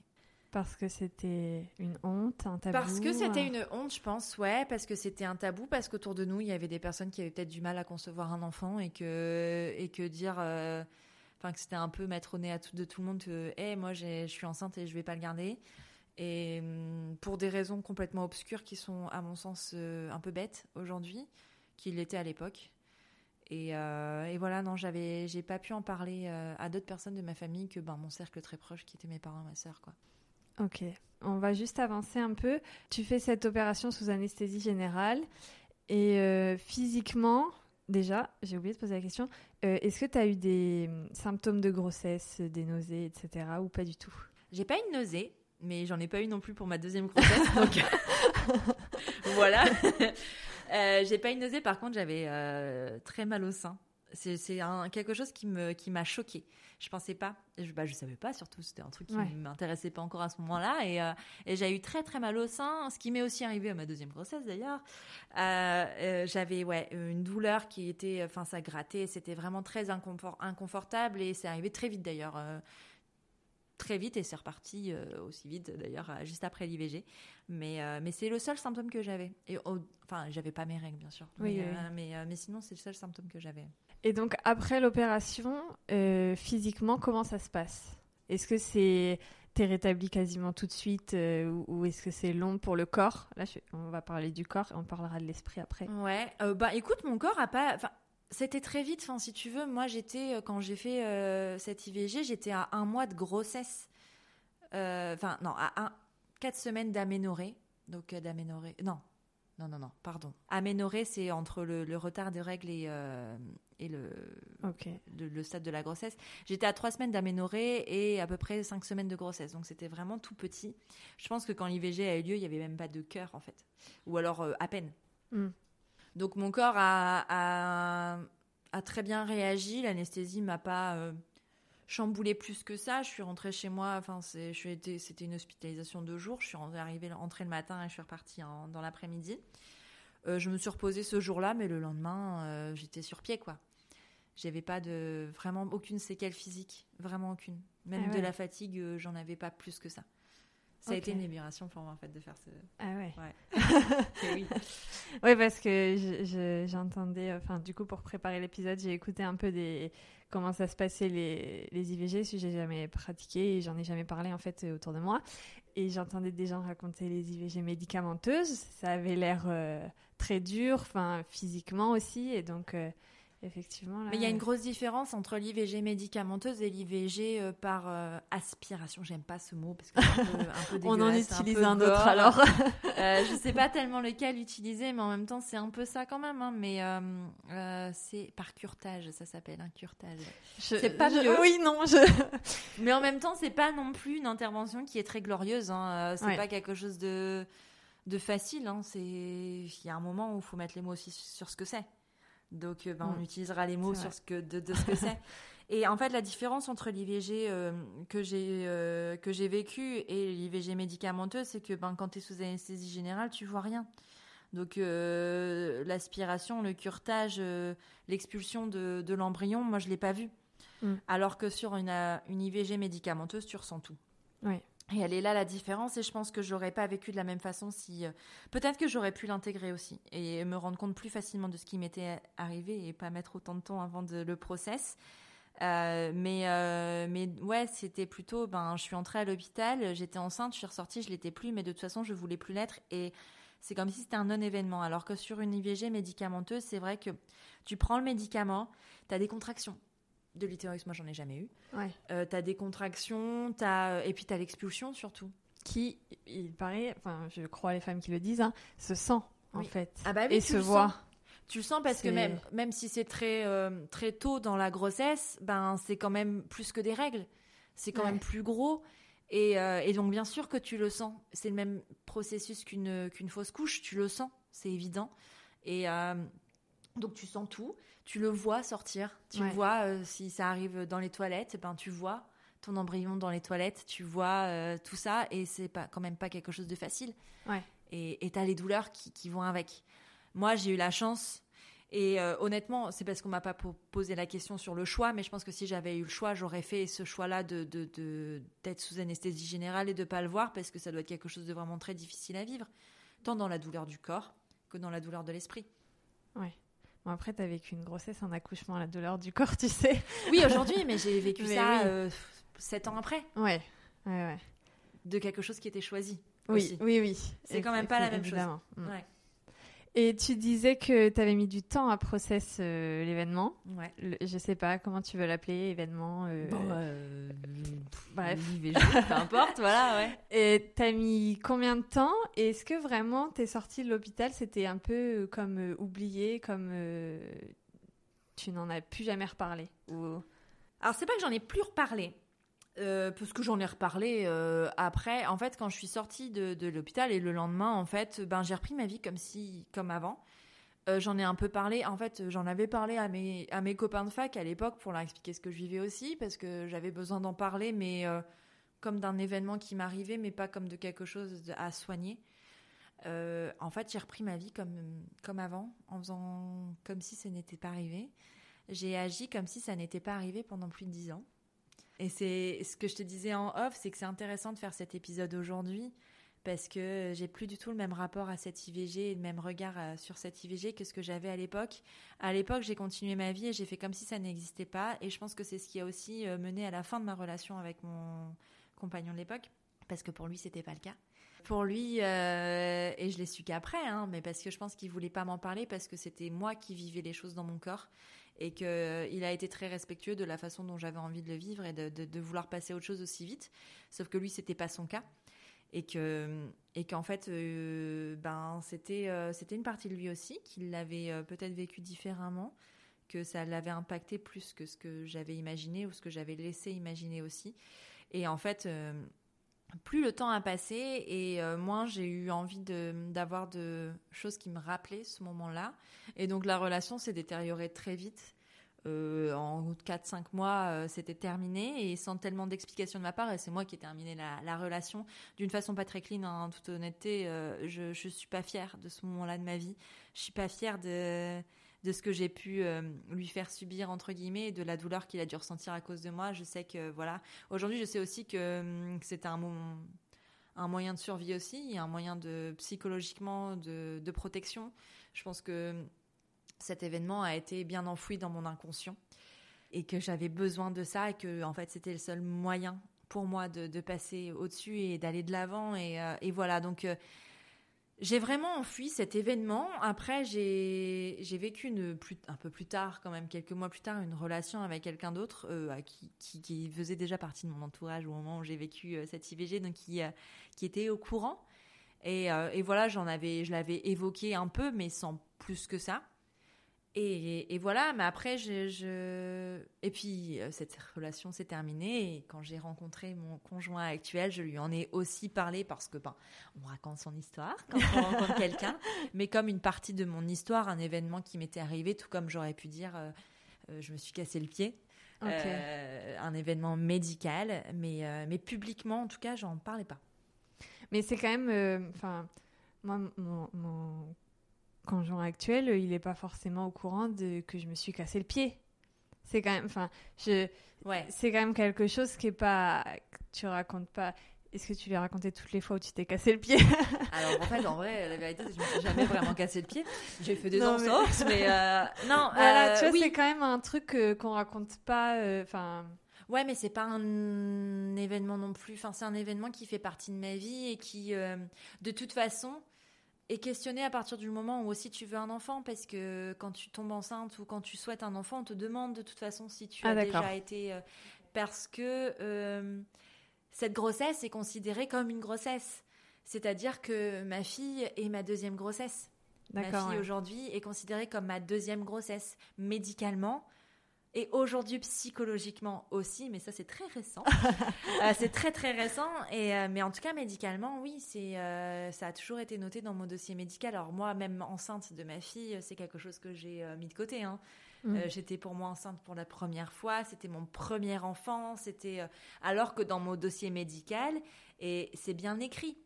Parce que c'était une honte, un tabou. Parce que c'était un- une honte, je pense, ouais, parce que c'était un tabou, parce qu'autour de nous, il y avait des personnes qui avaient peut-être du mal à concevoir un enfant et que, et que dire. euh, Enfin, que c'était un peu mettre au nez à tout, de tout le monde que, hé, moi, j'ai- je suis enceinte et je vais pas le garder. Et hum, pour des raisons complètement obscures qui sont, à mon sens, euh, un peu bêtes aujourd'hui, qu'il l'était à l'époque. Et, euh, et voilà, non, j'avais, j'ai pas pu en parler à d'autres personnes de ma famille que ben, mon cercle très proche, qui était mes parents, ma sœur, quoi. Ok, on va juste avancer un peu. Tu fais cette opération sous anesthésie générale et euh, physiquement, déjà, j'ai oublié de poser la question, euh, est-ce que tu as eu des hum, symptômes de grossesse, des nausées, etc. ou pas du tout? J'ai pas une nausée, mais j'en ai pas eu non plus pour ma deuxième grossesse. donc voilà. Euh, j'ai pas une nausée, par contre, j'avais très mal au sein. C'est quelque chose qui me qui m'a choqué. Je pensais pas, je, bah, je savais pas surtout. C'était un truc qui Ouais. m'intéressait pas encore à ce moment-là, et, euh, et j'ai eu très très mal au sein. Ce qui m'est aussi arrivé à ma deuxième grossesse d'ailleurs. Euh, euh, j'avais ouais une douleur qui était, enfin ça grattait, c'était vraiment très inconfort- inconfortable et c'est arrivé très vite d'ailleurs. Très vite et c'est reparti euh, aussi vite d'ailleurs euh, juste après l'IVG mais euh, mais c'est le seul symptôme que j'avais et au- enfin j'avais pas mes règles bien sûr Oui, mais, oui. mais, mais sinon c'est le seul symptôme que j'avais Et donc, après l'opération, euh, physiquement, comment ça se passe? Est-ce que c'est. T'es rétabli quasiment tout de suite euh, ou, est-ce que c'est long pour le corps? Là, on va parler du corps et on parlera de l'esprit après. ouais euh, bah écoute mon corps a pas c'était très vite enfin si tu veux moi j'étais quand j'ai fait cette IVG j'étais à un mois de grossesse enfin non à quatre semaines d'aménorrhée donc d'aménorrhée non non non non pardon aménorrhée c'est entre le, le retard de règles et euh, et le Ok. de- le stade de la grossesse. J'étais à trois semaines d'aménorrhée et à peu près cinq semaines de grossesse. Donc c'était vraiment tout petit. Je pense que quand l'IVG a eu lieu, il n'y avait même pas de cœur en fait. Ou alors euh, à peine. Mm. Donc mon corps a, a, a très bien réagi. L'anesthésie m'a pas euh, chamboulé plus que ça. Je suis rentrée chez moi. Enfin, c'était une hospitalisation de jour. Je suis rentrée, arrivée, rentrée le matin et je suis repartie en- dans l'après-midi. Euh, je me suis reposée ce jour-là, mais le lendemain, euh, j'étais sur pied, quoi. J'avais pas de vraiment aucune séquelle physique, vraiment aucune. Même Ah de ouais. la fatigue, euh, j'en avais pas plus que ça. Ça a été une libération pour moi en fait de faire ce. Ah ouais. Et oui. Oui, parce que je- je- j'entendais, enfin, du coup, pour préparer l'épisode, j'ai écouté un peu des comment ça se passait les, les IVG, si j'ai jamais pratiqué et j'en ai jamais parlé en fait autour de moi. Et j'entendais des gens raconter les IVG médicamenteuses. Ça avait l'air euh, très dur, enfin physiquement aussi, et donc Effectivement. Mais il y a une grosse différence entre l'IVG médicamenteuse et l'IVG euh, par euh, aspiration. J'aime pas ce mot parce que un peu, un peu On en utilise un, autre alors. euh, je sais pas tellement lequel utiliser, mais en même temps c'est un peu ça quand même. Hein. Mais euh, c'est par curtage, ça s'appelle un curtage. C'est pas mieux. Oui, non. Je... mais en même temps, c'est pas non plus une intervention qui est très glorieuse. Hein. C'est pas quelque chose de de facile. Hein. C'est il y a un moment où il faut mettre les mots aussi sur ce que c'est. Donc, euh, ben, on utilisera les mots sur ce que, de, ce que c'est. Et en fait, la différence entre l'IVG euh, que j'ai euh, que j'ai vécu et l'IVG médicamenteuse, c'est que ben, quand tu es sous anesthésie générale, tu vois rien. Donc l'aspiration, le curtage, l'expulsion de, de l'embryon, moi je l'ai pas vu. Mm. Alors que sur une, une IVG médicamenteuse, tu ressens tout. Oui. Et elle est là la différence et je pense que j'aurais pas vécu de la même façon si euh, peut-être que j'aurais pu l'intégrer aussi et me rendre compte plus facilement de ce qui m'était arrivé et pas mettre autant de temps avant le process. Euh, mais euh, mais ouais, c'était plutôt ben je suis entrée à l'hôpital, j'étais enceinte, je suis ressortie, je l'étais plus mais de toute façon, je voulais plus l'être et c'est comme si c'était un non-événement alors que sur une IVG médicamenteuse, c'est vrai que tu prends le médicament, tu as des contractions de l'utérus, moi j'en ai jamais eu. Ouais. Euh, t'as des contractions, as... et puis t'as l'expulsion surtout. Qui, il paraît, enfin je crois les femmes qui le disent, hein, se sent en fait. Ah bah et se voit. Tu le sens parce que même, même si c'est très, euh, très tôt dans la grossesse, ben c'est quand même plus que des règles. C'est quand même plus gros. Et, euh, et, donc bien sûr que tu le sens. C'est le même processus qu'une qu'une fausse couche. Tu le sens, c'est évident. Et euh, donc tu sens tout tu le vois sortir. Tu vois, euh, si ça arrive dans les toilettes, ben, tu vois ton embryon dans les toilettes, tu vois euh, tout ça, et c'est pas, quand même pas quelque chose de facile. Ouais. Et tu as les douleurs qui, vont avec. Moi, j'ai eu la chance, et euh, honnêtement, c'est parce qu'on m'a pas posé la question sur le choix, mais je pense que si j'avais eu le choix, j'aurais fait ce choix-là de, d'être sous anesthésie générale et de pas le voir, parce que ça doit être quelque chose de vraiment très difficile à vivre, tant dans la douleur du corps que dans la douleur de l'esprit. Ouais. Bon, après, tu as vécu une grossesse, un accouchement, la douleur du corps, tu sais. Oui, aujourd'hui, mais j'ai vécu ça euh, sept ans après. Ouais. ouais, ouais. De quelque chose qui était choisi. Oui, oui, oui. C'est quand même pas la même chose. Ouais. Et tu disais que tu avais mis du temps à process euh, l'événement. Ouais. je sais pas comment tu veux l'appeler, événement. Euh, euh bref. peu importe, voilà, ouais. Et t'as mis combien de temps? Et est-ce que vraiment t'es sortie de l'hôpital C'était un peu comme oublié, comme tu n'en as plus jamais reparlé? Ou... Alors, c'est pas que j'en ai plus reparlé. Euh, parce que j'en ai reparlé euh, après. En fait, quand je suis sortie de, l'hôpital et le lendemain, en fait, ben j'ai repris ma vie comme si, comme avant. Euh, j'en ai un peu parlé. En fait, j'en avais parlé à mes à mes copains de fac à l'époque pour leur expliquer ce que je vivais aussi, parce que j'avais besoin d'en parler, mais comme d'un événement qui m'arrivait, mais pas comme de quelque chose à soigner. en fait, j'ai repris ma vie comme comme avant, en faisant comme si ça n'était pas arrivé. J'ai agi comme si ça n'était pas arrivé pendant plus de dix ans. Et c'est ce que je te disais en off, c'est que c'est intéressant de faire cet épisode aujourd'hui parce que j'ai plus du tout le même rapport à cette IVG et le même regard euh, sur cette IVG que ce que j'avais à l'époque. À l'époque, j'ai continué ma vie et j'ai fait comme si ça n'existait pas. Et je pense que c'est ce qui a aussi euh, mené à la fin de ma relation avec mon compagnon de l'époque, parce que pour lui, c'était pas le cas. Pour lui, euh, et je l'ai su qu'après, hein, mais parce que je pense qu'il voulait pas m'en parler, parce que c'était moi qui vivais les choses dans mon corps et qu'il euh, a été très respectueux de la façon dont j'avais envie de le vivre et de, vouloir passer autre chose aussi vite. Sauf que lui, c'était pas son cas et que et qu'en fait, euh, ben c'était euh, c'était une partie de lui aussi qu'il l'avait peut-être vécu différemment, que ça l'avait impacté plus que ce que j'avais imaginé ou ce que j'avais laissé imaginer aussi. Et en fait plus le temps a passé et euh, moins j'ai eu envie d'avoir de, choses qui me rappelaient ce moment-là. Et donc la relation s'est détériorée très vite. Euh, en 4-5 mois, euh, c'était terminé et sans tellement d'explications de ma part. Et c'est moi qui ai terminé la, relation d'une façon pas très clean, en toute honnêteté. je, ne suis pas fière de ce moment-là de ma vie. Je suis pas fière de de ce que j'ai pu euh, lui faire subir entre guillemets et de la douleur qu'il a dû ressentir à cause de moi. Je sais que voilà. Aujourd'hui, je sais aussi que, hum, c'était un un moyen de survie aussi, un moyen de psychologiquement de, de protection. Je pense que cet événement a été bien enfoui dans mon inconscient. et que j'avais besoin de ça et que en fait c'était le seul moyen pour moi de, passer au-dessus et d'aller de l'avant et, euh, voilà donc euh, j'ai vraiment enfui cet événement. Après, j'ai vécu une, un peu plus tard, quand même, quelques mois plus tard, une relation avec quelqu'un d'autre euh, qui, faisait déjà partie de mon entourage au moment où j'ai vécu cette IVG, donc qui, qui était au courant. Et, et voilà, j'en avais, je l'avais évoqué un peu, mais sans plus que ça. Et, voilà, mais après, je, et puis euh, cette relation s'est terminée. Et quand j'ai rencontré mon conjoint actuel, je lui en ai aussi parlé parce que, ben, on raconte son histoire quand on rencontre quelqu'un, mais comme une partie de mon histoire, un événement qui m'était arrivé, tout comme j'aurais pu dire, euh, euh, je me suis cassé le pied. un événement médical, mais, mais publiquement, en tout cas, j'en parlais pas. Mais c'est quand même, enfin, moi, mon conjoint actuel, il n'est pas forcément au courant de que je me suis cassé le pied. C'est quand même, enfin, je, ouais. c'est quand même quelque chose qui est pas, tu racontes pas. Est-ce que tu lui as raconté toutes les fois où tu t'es cassé le pied? Alors en fait, en vrai, la vérité, c'est que je me suis jamais vraiment cassé le pied. J'ai fait des entorses, mais, euh, non. Voilà, tu vois, euh, c'est quand même un truc qu'on raconte pas. Euh, enfin. ouais, mais c'est pas un événement non plus. Enfin, c'est un événement qui fait partie de ma vie et qui, de toute façon, et questionner à partir du moment où aussi tu veux un enfant, parce que quand tu tombes enceinte ou quand tu souhaites un enfant, on te demande de toute façon si tu ah, as déjà été... Euh, parce que euh, cette grossesse est considérée comme une grossesse. C'est-à-dire que ma fille est ma deuxième grossesse. Ma fille aujourd'hui est considérée comme ma deuxième grossesse. Médicalement, et aujourd'hui psychologiquement aussi, mais ça c'est très récent. Euh, c'est très très récent. Et euh, mais en tout cas médicalement, oui, c'est euh, ça a toujours été noté dans mon dossier médical. Alors moi, même enceinte de ma fille, c'est quelque chose que j'ai mis de côté. Hein. Mm. J'étais pour moi enceinte pour la première fois. C'était mon premier enfant. C'était alors que dans mon dossier médical et c'est bien écrit.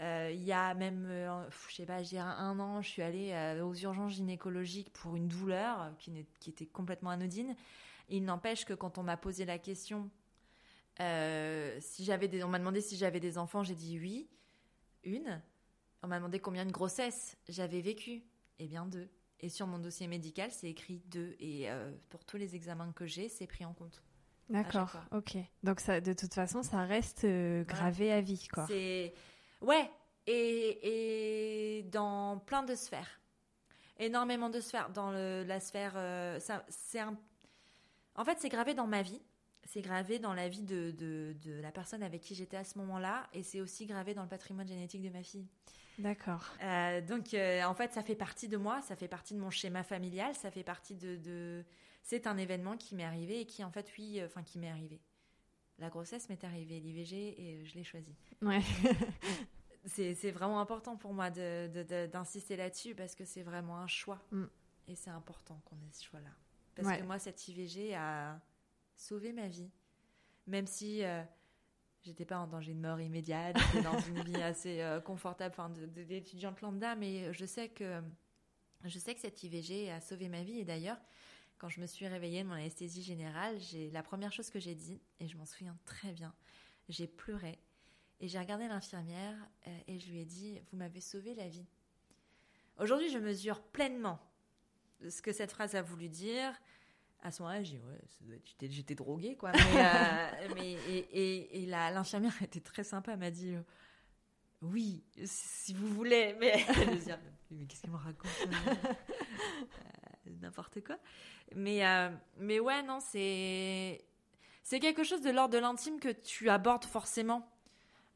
Euh, il y a même, euh, je sais pas, dirais un an, je suis allée euh, aux urgences gynécologiques pour une douleur qui, qui était complètement anodine. Il n'empêche que quand on m'a posé la question, si j'avais des, on m'a demandé si j'avais des enfants, j'ai dit oui, une. On m'a demandé combien de grossesses j'avais vécu, eh bien deux. Et sur mon dossier médical, c'est écrit deux. Et pour tous les examens que j'ai, c'est pris en compte. D'accord, ok. Donc ça, de toute façon, ça reste gravé à vie, quoi. C'est Ouais, et, dans plein de sphères. Énormément de sphères. Dans la sphère. Euh, c'est En fait, c'est gravé dans ma vie. C'est gravé dans la vie de, la personne avec qui j'étais à ce moment-là. Et c'est aussi gravé dans le patrimoine génétique de ma fille. D'accord. Euh, donc, euh, en fait, ça fait partie de moi. Ça fait partie de mon schéma familial. Ça fait partie de. C'est un événement qui m'est arrivé et qui, en fait, oui, enfin, qui m'est arrivé la grossesse m'est arrivée, l'IVG, et je l'ai choisi. Ouais. c'est vraiment important pour moi d'insister de, là-dessus parce que c'est vraiment un choix. Mm. Et c'est important qu'on ait ce choix-là. Parce que moi, cette IVG a sauvé ma vie. Même si euh, j'étais pas en danger de mort immédiate, j'étais dans une vie assez euh, confortable, enfin, d'étudiante lambda, mais je sais que je sais que cette IVG a sauvé ma vie. Et d'ailleurs, quand je me suis réveillée de mon anesthésie générale, j'ai la première chose que j'ai dit, et je m'en souviens très bien, j'ai pleuré et j'ai regardé l'infirmière euh, et je lui ai dit Vous m'avez sauvé la vie. Aujourd'hui, je mesure pleinement ce que cette phrase a voulu dire. À ce moment-là, j'ai dit Ouais, j'étais droguée, quoi. Mais, euh, et, et, l'infirmière était très sympa. Elle m'a dit Oui, si vous voulez. Mais, mais qu'est-ce qu'elle me raconte n'importe quoi. Mais, euh, mais ouais, non, c'est. C'est quelque chose de l'ordre de l'intime que tu abordes forcément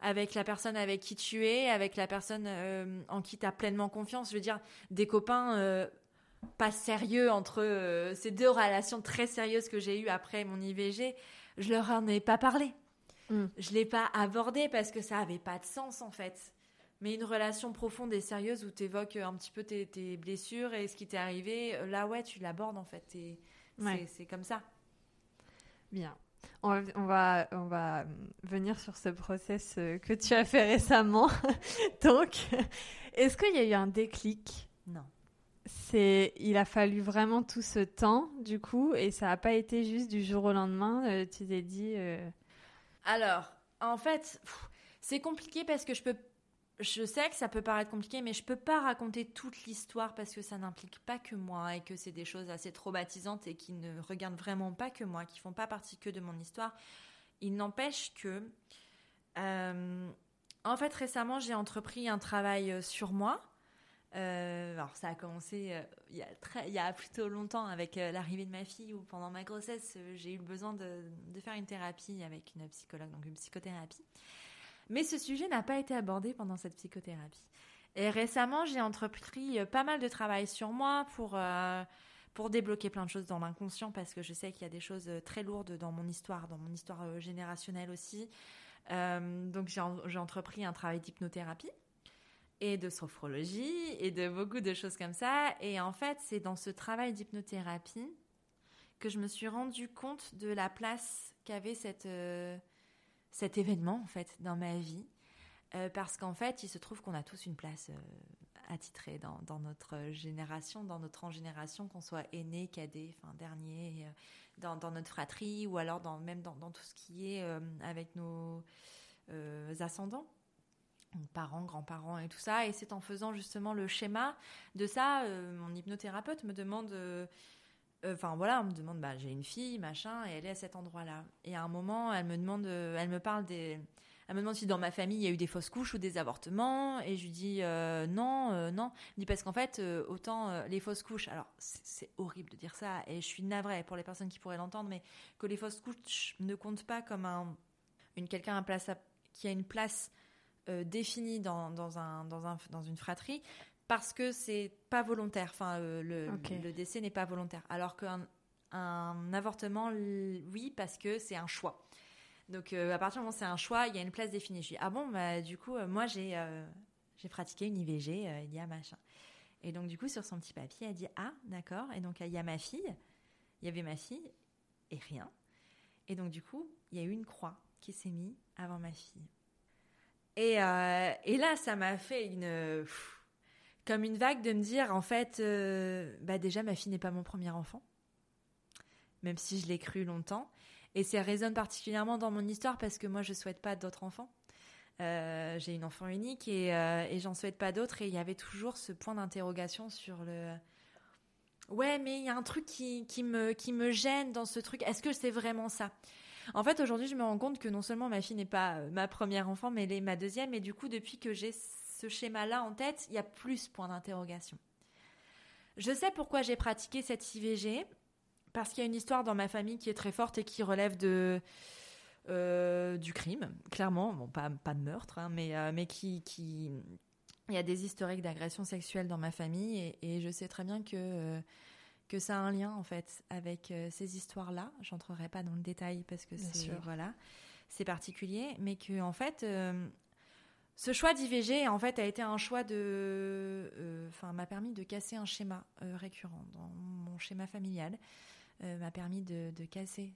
avec la personne avec qui tu es, avec la personne euh, en qui tu as pleinement confiance. Je veux dire, des copains euh, pas sérieux entre ces deux relations très sérieuses que j'ai eues après mon IVG, je leur en ai pas parlé. Mm. Je l'ai pas abordé parce que ça avait pas de sens en fait. Mais une relation profonde et sérieuse où tu évoques un petit peu tes, blessures et ce qui t'est arrivé, là, ouais, tu l'abordes en fait. C'est comme ça. Bien. On va, on va, venir sur ce process euh, que tu as fait récemment. Donc, est-ce qu'il y a eu un déclic? Non. C'est, il a fallu vraiment tout ce temps, du coup, et ça n'a pas été juste du jour au lendemain. Euh, tu t'es dit. Euh, Alors, en fait, c'est compliqué parce que je peux je sais que ça peut paraître compliqué, mais je peux pas raconter toute l'histoire parce que ça n'implique pas que moi et que c'est des choses assez traumatisantes et qui ne regardent vraiment pas que moi, qui font pas partie que de mon histoire. Il n'empêche que, euh, en fait, récemment, j'ai entrepris un travail euh, sur moi. Euh, alors, ça a commencé il, y a très, il y a plutôt longtemps avec l'arrivée de ma fille ou pendant ma grossesse, j'ai eu le besoin de, faire une thérapie avec une psychologue, donc une psychothérapie. Mais ce sujet n'a pas été abordé pendant cette psychothérapie. Et récemment, j'ai entrepris euh, pas mal de travail sur moi pour, euh, pour débloquer plein de choses dans l'inconscient parce que je sais qu'il y a des choses euh, très lourdes dans mon histoire, dans mon histoire générationnelle aussi. donc j'ai entrepris un travail d'hypnothérapie et de sophrologie et de beaucoup de choses comme ça. Et en fait, c'est dans ce travail d'hypnothérapie que je me suis rendu compte de la place qu'avait cette cet événement en fait dans ma vie euh, parce qu'en fait il se trouve qu'on a tous une place euh, attitrée dans, notre génération, dans notre génération, qu'on soit aîné, cadet, enfin dernier, euh, dans, notre fratrie ou alors même dans tout ce qui est avec nos ascendants parents, grands-parents et tout ça. Et c'est en faisant justement le schéma de ça, mon hypnothérapeute me demande enfin voilà, on me demande, bah, j'ai une fille, machin, et elle est à cet endroit-là. Et à un moment, elle me demande, euh, elle me parle des, elle me demande si dans ma famille il y a eu des fausses couches ou des avortements, et je lui dis euh, non, euh, non. Elle dit parce qu'en fait, autant les fausses couches, alors c'est horrible de dire ça, et je suis navrée pour les personnes qui pourraient l'entendre, mais que les fausses couches ne comptent pas comme un, une quelqu'un qui a une place définie dans, dans, un, dans, un, dans une fratrie, parce que c'est pas volontaire. Enfin, euh, le, décès n'est pas volontaire. Alors qu'un un avortement, oui, parce que c'est un choix. Donc, euh, à partir du moment où c'est un choix, il y a une place définie. Je dis, ah bon, bah, du coup, euh, moi, j'ai j'ai pratiqué une IVG il y a machin. Et donc, du coup, sur son petit papier, elle dit, ah, d'accord. Et donc, il y a ma fille. Il y avait ma fille et rien. Et donc, du coup, il y a eu une croix qui s'est mise avant ma fille. Et, et là, ça m'a fait une comme une vague de me dire, en fait, euh, bah déjà, ma fille n'est pas mon premier enfant, même si je l'ai cru longtemps. Et ça résonne particulièrement dans mon histoire parce que moi, je souhaite pas d'autres enfants. Euh, j'ai une enfant unique et, euh, j'en souhaite pas d'autres. Et il y avait toujours ce point d'interrogation sur le. Ouais, mais il y a un truc qui, me, qui me gêne dans ce truc. Est-ce que c'est vraiment ça? En fait, aujourd'hui, je me rends compte que non seulement ma fille n'est pas ma première enfant, mais elle est ma deuxième. Et du coup, depuis que j'ai ce schéma-là en tête, il y a plus point d'interrogation. Je sais pourquoi j'ai pratiqué cette IVG, parce qu'il y a une histoire dans ma famille qui est très forte et qui relève de euh, du crime, clairement, bon pas, pas de meurtre, hein, mais, euh, mais qui, qui... Il y a des historiques d'agression sexuelle dans ma famille et, je sais très bien que, euh, que ça a un lien en fait avec ces histoires-là. J'entrerai pas dans le détail parce que c'est voilà, c'est particulier, mais que en fait ce choix d'IVG, en fait, a été un choix de. Euh, enfin, m'a permis de casser un schéma euh, récurrent dans mon schéma familial. Euh, m'a permis de, casser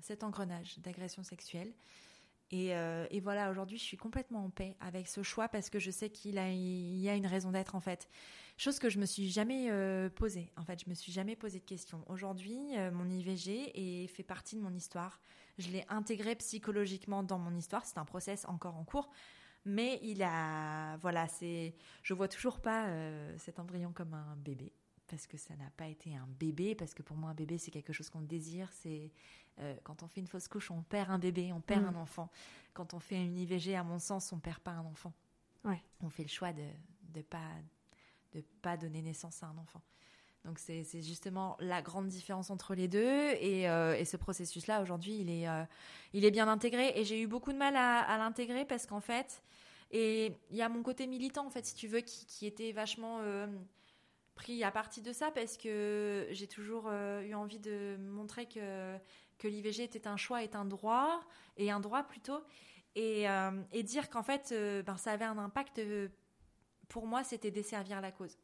cet engrenage d'agression sexuelle. Et, voilà, aujourd'hui, je suis complètement en paix avec ce choix parce que je sais qu'il y a une raison d'être, en fait. Chose que je me suis jamais posée. En fait, je me suis jamais posé de questions. Aujourd'hui, mon IVG est, fait partie de mon histoire. Je l'ai intégré psychologiquement dans mon histoire. C'est un process encore en cours mais il a, voilà, c'est, je vois toujours pas euh, cet embryon comme un bébé parce que ça n'a pas été un bébé, parce que pour moi un bébé c'est quelque chose qu'on désire, c'est euh, quand on fait une fausse couche on perd un bébé, on perd mm. un enfant. Quand on fait une IVG à mon sens on perd pas un enfant. Ouais. On fait le choix de de pas de pas donner naissance à un enfant. Donc c'est justement la grande différence entre les deux et, euh, et ce processus là aujourd'hui il est il est bien intégré et j'ai eu beaucoup de mal à, à l'intégrer parce qu'en fait et il y a mon côté militant, en fait, si tu veux, qui, était vachement euh, pris à partie de ça, parce que j'ai toujours euh, eu envie de montrer que, que l'IVG était un choix, est un droit, et un droit plutôt, et, euh, dire qu'en fait, ben, ça avait un impact, pour moi, c'était desservir la cause.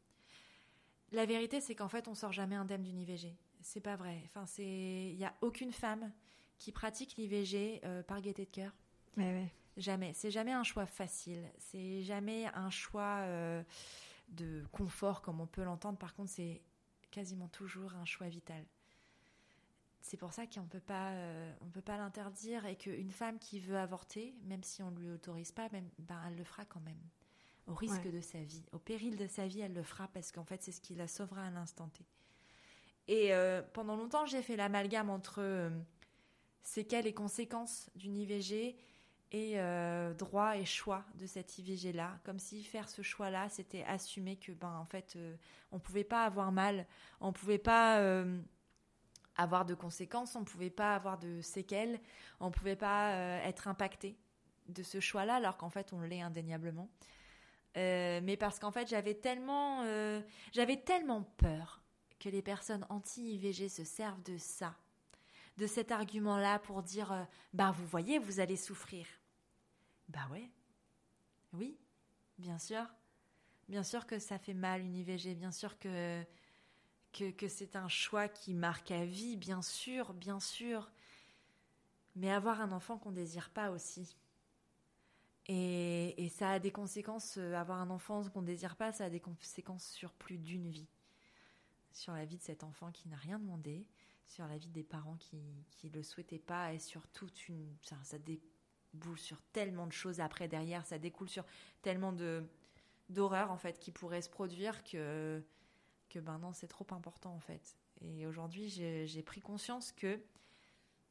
La vérité, c'est qu'en fait, on sort jamais indemne d'une IVG. C'est pas vrai. Enfin, c'est, il y a aucune femme qui pratique l'IVG par gaieté de cœur. Ouais, ouais. Jamais. C'est jamais un choix facile. C'est jamais un choix euh, de confort comme on peut l'entendre. Par contre, c'est quasiment toujours un choix vital. C'est pour ça qu'on peut pas, euh, on peut pas l'interdire et qu'une femme qui veut avorter, même si on lui autorise pas, même, ben, elle le fera quand même. au risque de sa vie, au péril de sa vie, elle le fera parce qu'en fait, c'est ce qui la sauvera à l'instant T. Et euh, pendant longtemps, j'ai fait l'amalgame entre séquelles et conséquences d'une IVG et euh, droit et choix de cette IVG-là. Comme si faire ce choix-là, c'était assumer que, ben, en fait, on ne pouvait pas avoir mal, on pouvait pas avoir de conséquences, on pouvait pas avoir de séquelles, on pouvait pas être impacté de ce choix-là, alors qu'en fait, on l'est indéniablement. mais parce qu'en fait, j'avais tellement, j'avais tellement peur que les personnes anti-IVG se servent de ça, de cet argument-là pour dire euh, bah vous voyez, vous allez souffrir. Bah ouais. Oui, bien sûr. Bien sûr que ça fait mal une IVG, bien sûr que que, c'est un choix qui marque à vie, bien sûr, bien sûr. Mais avoir un enfant qu'on désire pas aussi. Et, et, ça a des conséquences, euh, avoir un enfant qu'on désire pas, ça a des conséquences sur plus d'une vie sur la vie de cet enfant qui n'a rien demandé, sur la vie des parents qui ne le souhaitaient pas et sur toute une... déboule sur tellement de choses après derrière, ça découle sur tellement de d'horreurs en fait qui pourraient se produire que que ben non c'est trop important en fait. Et aujourd'hui j'ai pris conscience que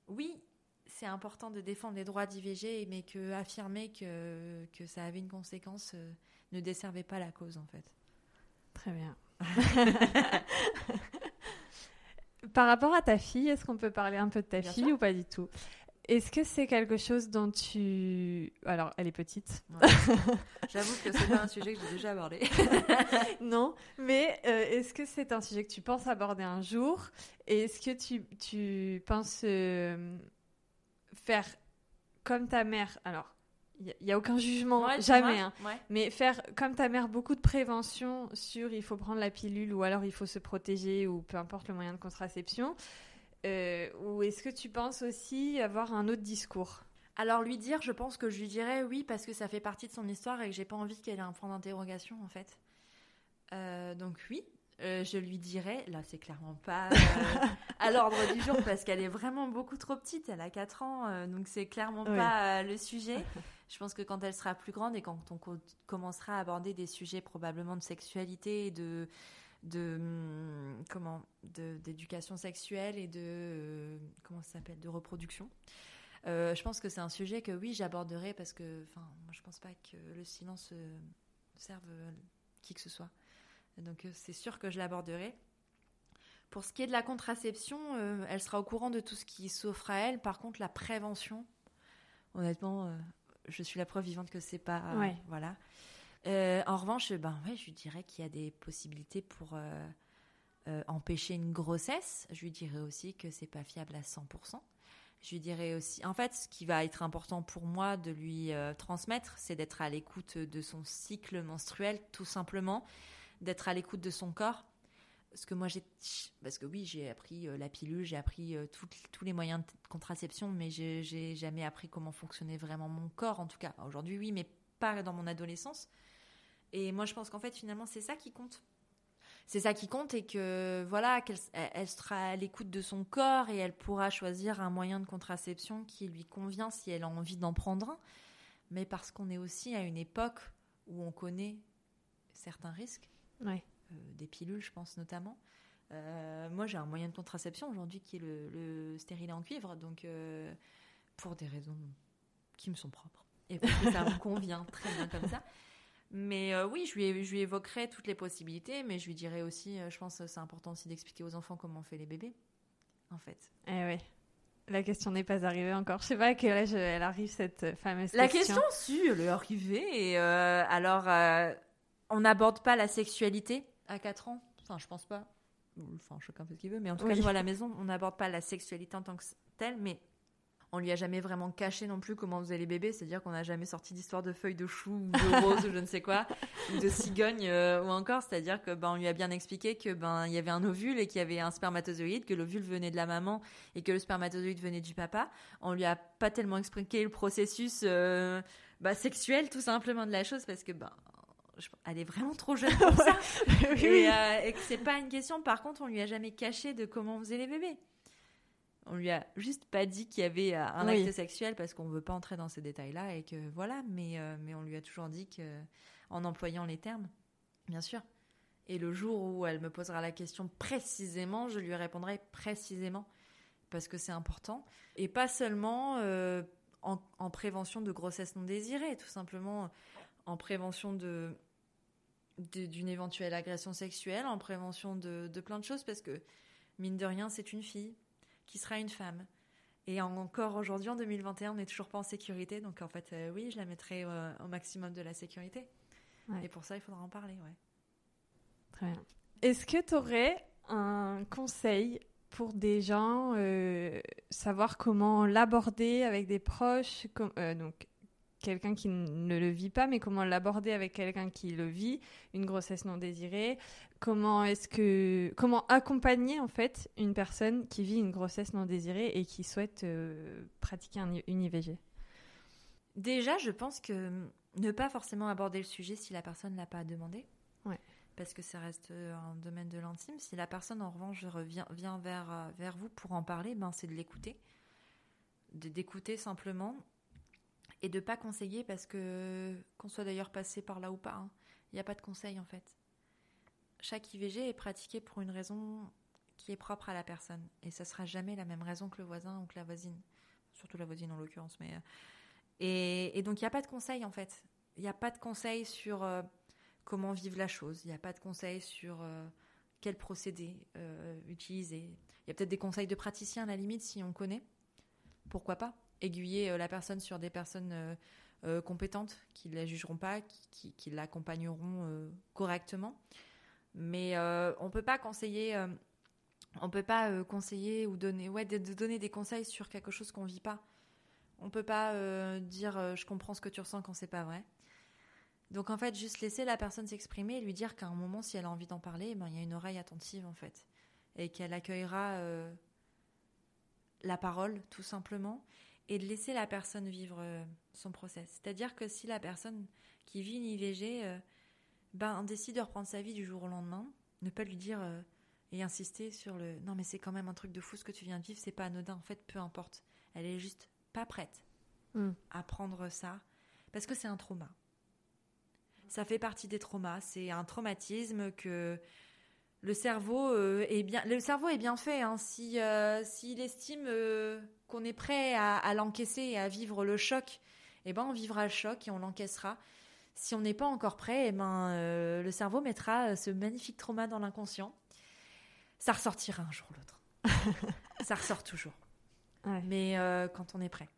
oui c'est important de défendre les droits d'IVG mais que affirmer que que ça avait une conséquence euh, ne desservait pas la cause en fait. Très bien. Par rapport à ta fille, est-ce qu'on peut parler un peu de ta fille ou pas du tout? Est-ce que c'est quelque chose dont tu... Alors, elle est petite. J'avoue que c'est pas un sujet que j'ai déjà abordé. non, mais euh, est-ce que c'est un sujet que tu penses aborder un jour? Et est-ce que tu, tu penses euh, faire comme ta mère? Alors, il n'y a, aucun jugement, jamais. Hein. Mais faire comme ta mère beaucoup de prévention sur il faut prendre la pilule ou alors il faut se protéger ou peu importe le moyen de contraception. Euh, ou est-ce que tu penses aussi avoir un autre discours? Alors lui dire, je pense que je lui dirais oui parce que ça fait partie de son histoire et que j'ai pas envie qu'elle ait un point d'interrogation en fait. Euh, donc oui, euh, je lui dirais, là c'est clairement pas à l'ordre du jour parce qu'elle est vraiment beaucoup trop petite, elle a 4 ans, donc c'est clairement pas le sujet. Je pense que quand elle sera plus grande et quand on commencera à aborder des sujets probablement de sexualité et de de hum, comment d'éducation sexuelle et de euh, comment ça s'appelle de reproduction. Euh, je pense que c'est un sujet que oui j'aborderai parce que enfin moi je pense pas que le silence euh, serve qui que ce soit. Donc c'est sûr que je l'aborderai. Pour ce qui est de la contraception, elle sera au courant de tout ce qui s'offre à elle. Par contre, la prévention, honnêtement, je suis la preuve vivante que c'est pas. Voilà. Euh, en revanche, ben je lui dirais qu'il y a des possibilités pour euh, euh, empêcher une grossesse. Je lui dirais aussi que c'est pas fiable à 100%. Je lui dirais aussi, en fait, ce qui va être important pour moi de lui transmettre, c'est d'être à l'écoute de son cycle menstruel, tout simplement, d'être à l'écoute de son corps, parce que moi j'ai parce que oui j'ai appris la pilule j'ai appris tous les moyens de contraception mais j'ai jamais appris comment fonctionnait vraiment mon corps en tout cas aujourd'hui oui mais pas dans mon adolescence et moi je pense qu'en fait finalement c'est ça qui compte. C'est ça qui compte et que voilà qu'elle elle sera à l'écoute de son corps et elle pourra choisir un moyen de contraception qui lui convient si elle a envie d'en prendre un. Mais parce qu'on est aussi à une époque où on connaît certains risques ouais. euh, des pilules, je pense notamment. Euh, moi, j'ai un moyen de contraception aujourd'hui qui est le, le stérilet en cuivre, donc euh, pour des raisons qui me sont propres. Et parce que ça me convient très bien comme ça. Mais oui, je lui, je lui évoquerai toutes les possibilités, mais je lui dirai aussi, je pense que c'est important aussi d'expliquer aux enfants comment on fait les bébés, en fait. Eh oui. La question n'est pas arrivée encore. Je sais pas à quel âge elle arrive, cette fameuse la question. La question, si, elle est arrivée. Et alors, on n'aborde pas la sexualité à 4 ans? Enfin, je pense pas. Enfin, chacun fait ce qu'il veut. Mais en tout cas, à la maison, on n'aborde pas la sexualité en tant que telle, mais on lui a jamais vraiment caché non plus comment faisaient les bébés. C'est-à-dire qu'on n'a jamais sorti d'histoire de feuilles de chou ou de rose ou je ne sais quoi, ou de cigogne euh, ou encore. C'est-à-dire que ben, on lui a bien expliqué que ben il y avait un ovule et qu'il y avait un spermatozoïde, que l'ovule venait de la maman et que le spermatozoïde venait du papa. On lui a pas tellement expliqué le processus euh, bah, sexuel tout simplement de la chose parce que ben elle est vraiment trop jeune pour ça. Euh, et, que c'est pas une question. Par contre, on lui a jamais caché de comment on faisait les bébés. On lui a juste pas dit qu'il y avait euh, un acte sexuel parce qu'on veut pas entrer dans ces détails-là et que voilà. Mais euh, mais on lui a toujours dit que en employant les termes, bien sûr. Et le jour où elle me posera la question précisément, je lui répondrai précisément parce que c'est important. Et pas seulement euh, en, prévention de grossesse non désirée, tout simplement en prévention de d'une éventuelle agression sexuelle, en prévention de, plein de choses, parce que mine de rien, c'est une fille qui sera une femme. Et encore aujourd'hui, en 2021, on n'est toujours pas en sécurité, donc en fait, euh, oui, je la mettrai euh, au maximum de la sécurité. Et pour ça, il faudra en parler, ouais. Très bien. Est-ce que tu aurais un conseil pour des gens, euh, savoir comment l'aborder avec des proches, donc quelqu'un qui ne le vit pas, mais comment l'aborder avec quelqu'un qui le vit, une grossesse non désirée. Comment est-ce que, comment accompagner en fait une personne qui vit une grossesse non désirée et qui souhaite euh, pratiquer un, une IVG. Déjà, je pense que ne pas forcément aborder le sujet si la personne l'a pas demandé. Ouais parce que ça reste euh, un domaine de l'intime. Si la personne, en revanche, revient, vient vers, euh, vers vous pour en parler, ben, c'est de l'écouter. D'écouter simplement et de pas conseiller parce que, qu'on soit d'ailleurs passé par là ou pas, hein, il n'y a pas de conseil en fait. Chaque IVG est pratiqué pour une raison qui est propre à la personne. Et ça sera jamais la même raison que le voisin ou que la voisine. Surtout la voisine en l'occurrence. Mais... Euh, et, donc il n'y a pas de conseil en fait. Il n'y a pas de conseil sur comment vivre la chose. Il n'y a pas de conseils sur euh, quel procédé euh, utiliser. Il y a peut-être des conseils de praticiens à la limite si on connaît. Pourquoi pas Aiguiller euh, la personne sur des personnes compétentes qui ne la jugeront pas, qui, l'accompagneront correctement. Mais on ne peut pas conseiller. on peut pas conseiller ou donner, ouais, de, donner des conseils sur quelque chose qu'on vit pas. On peut pas dire je comprends ce que tu ressens quand c'est pas vrai. Donc en fait, juste laisser la personne s'exprimer et lui dire qu'à un moment, si elle a envie d'en parler, eh ben, il y a une oreille attentive en fait. Et qu'elle accueillera euh, la parole tout simplement et de laisser la personne vivre euh, son process. C'est-à-dire que si la personne qui vit une IVG euh, ben, décide de reprendre sa vie du jour au lendemain, ne pas lui dire et insister sur le non mais c'est quand même un truc de fou ce que tu viens de vivre, c'est pas anodin. En fait, peu importe. Elle est juste pas prête hmm. à prendre ça parce que c'est un trauma ça fait partie des traumas. C'est un traumatisme que le cerveau euh, est bien. Le cerveau est bien fait. Hein. Si euh, s'il estime euh, qu'on est prêt à, l'encaisser et à vivre le choc, eh ben on vivra le choc et on l'encaissera. Si on n'est pas encore prêt, eh ben le cerveau mettra ce magnifique trauma dans l'inconscient. Ça ressortira un jour ou l'autre. ça ressort toujours. Mais quand on est prêt.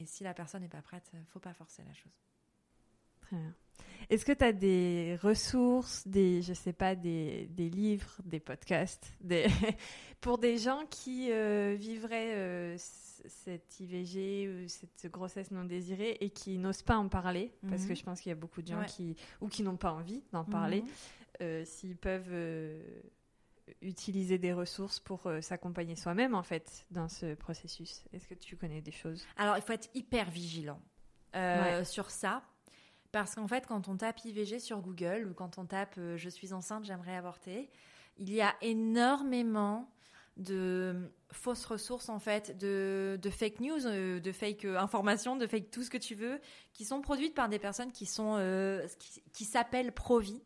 Et si la personne n'est pas prête, faut pas forcer la chose. Est-ce que tu as des ressources, des, je sais pas, des, des livres, des podcasts, des pour des gens qui euh, vivraient euh, cette IVG ou cette grossesse non désirée et qui n'osent pas en parler, parce que mhm. je pense qu'il y a beaucoup de gens qui, ou qui n'ont pas envie d'en parler, mhm. euh, s'ils peuvent utiliser des ressources pour s'accompagner soi-même, en fait, dans ce processus. Est-ce que tu connais des choses? Alors, il faut être hyper vigilant sur ça parce qu'en fait, quand on tape IVG sur Google ou quand on tape euh, je suis enceinte, j'aimerais avorter, il y a énormément de fausses ressources en fait, de, fake news, euh, de fake euh, informations, de fake tout ce que tu veux, qui sont produites par des personnes qui sont qui, s'appellent pro-vie.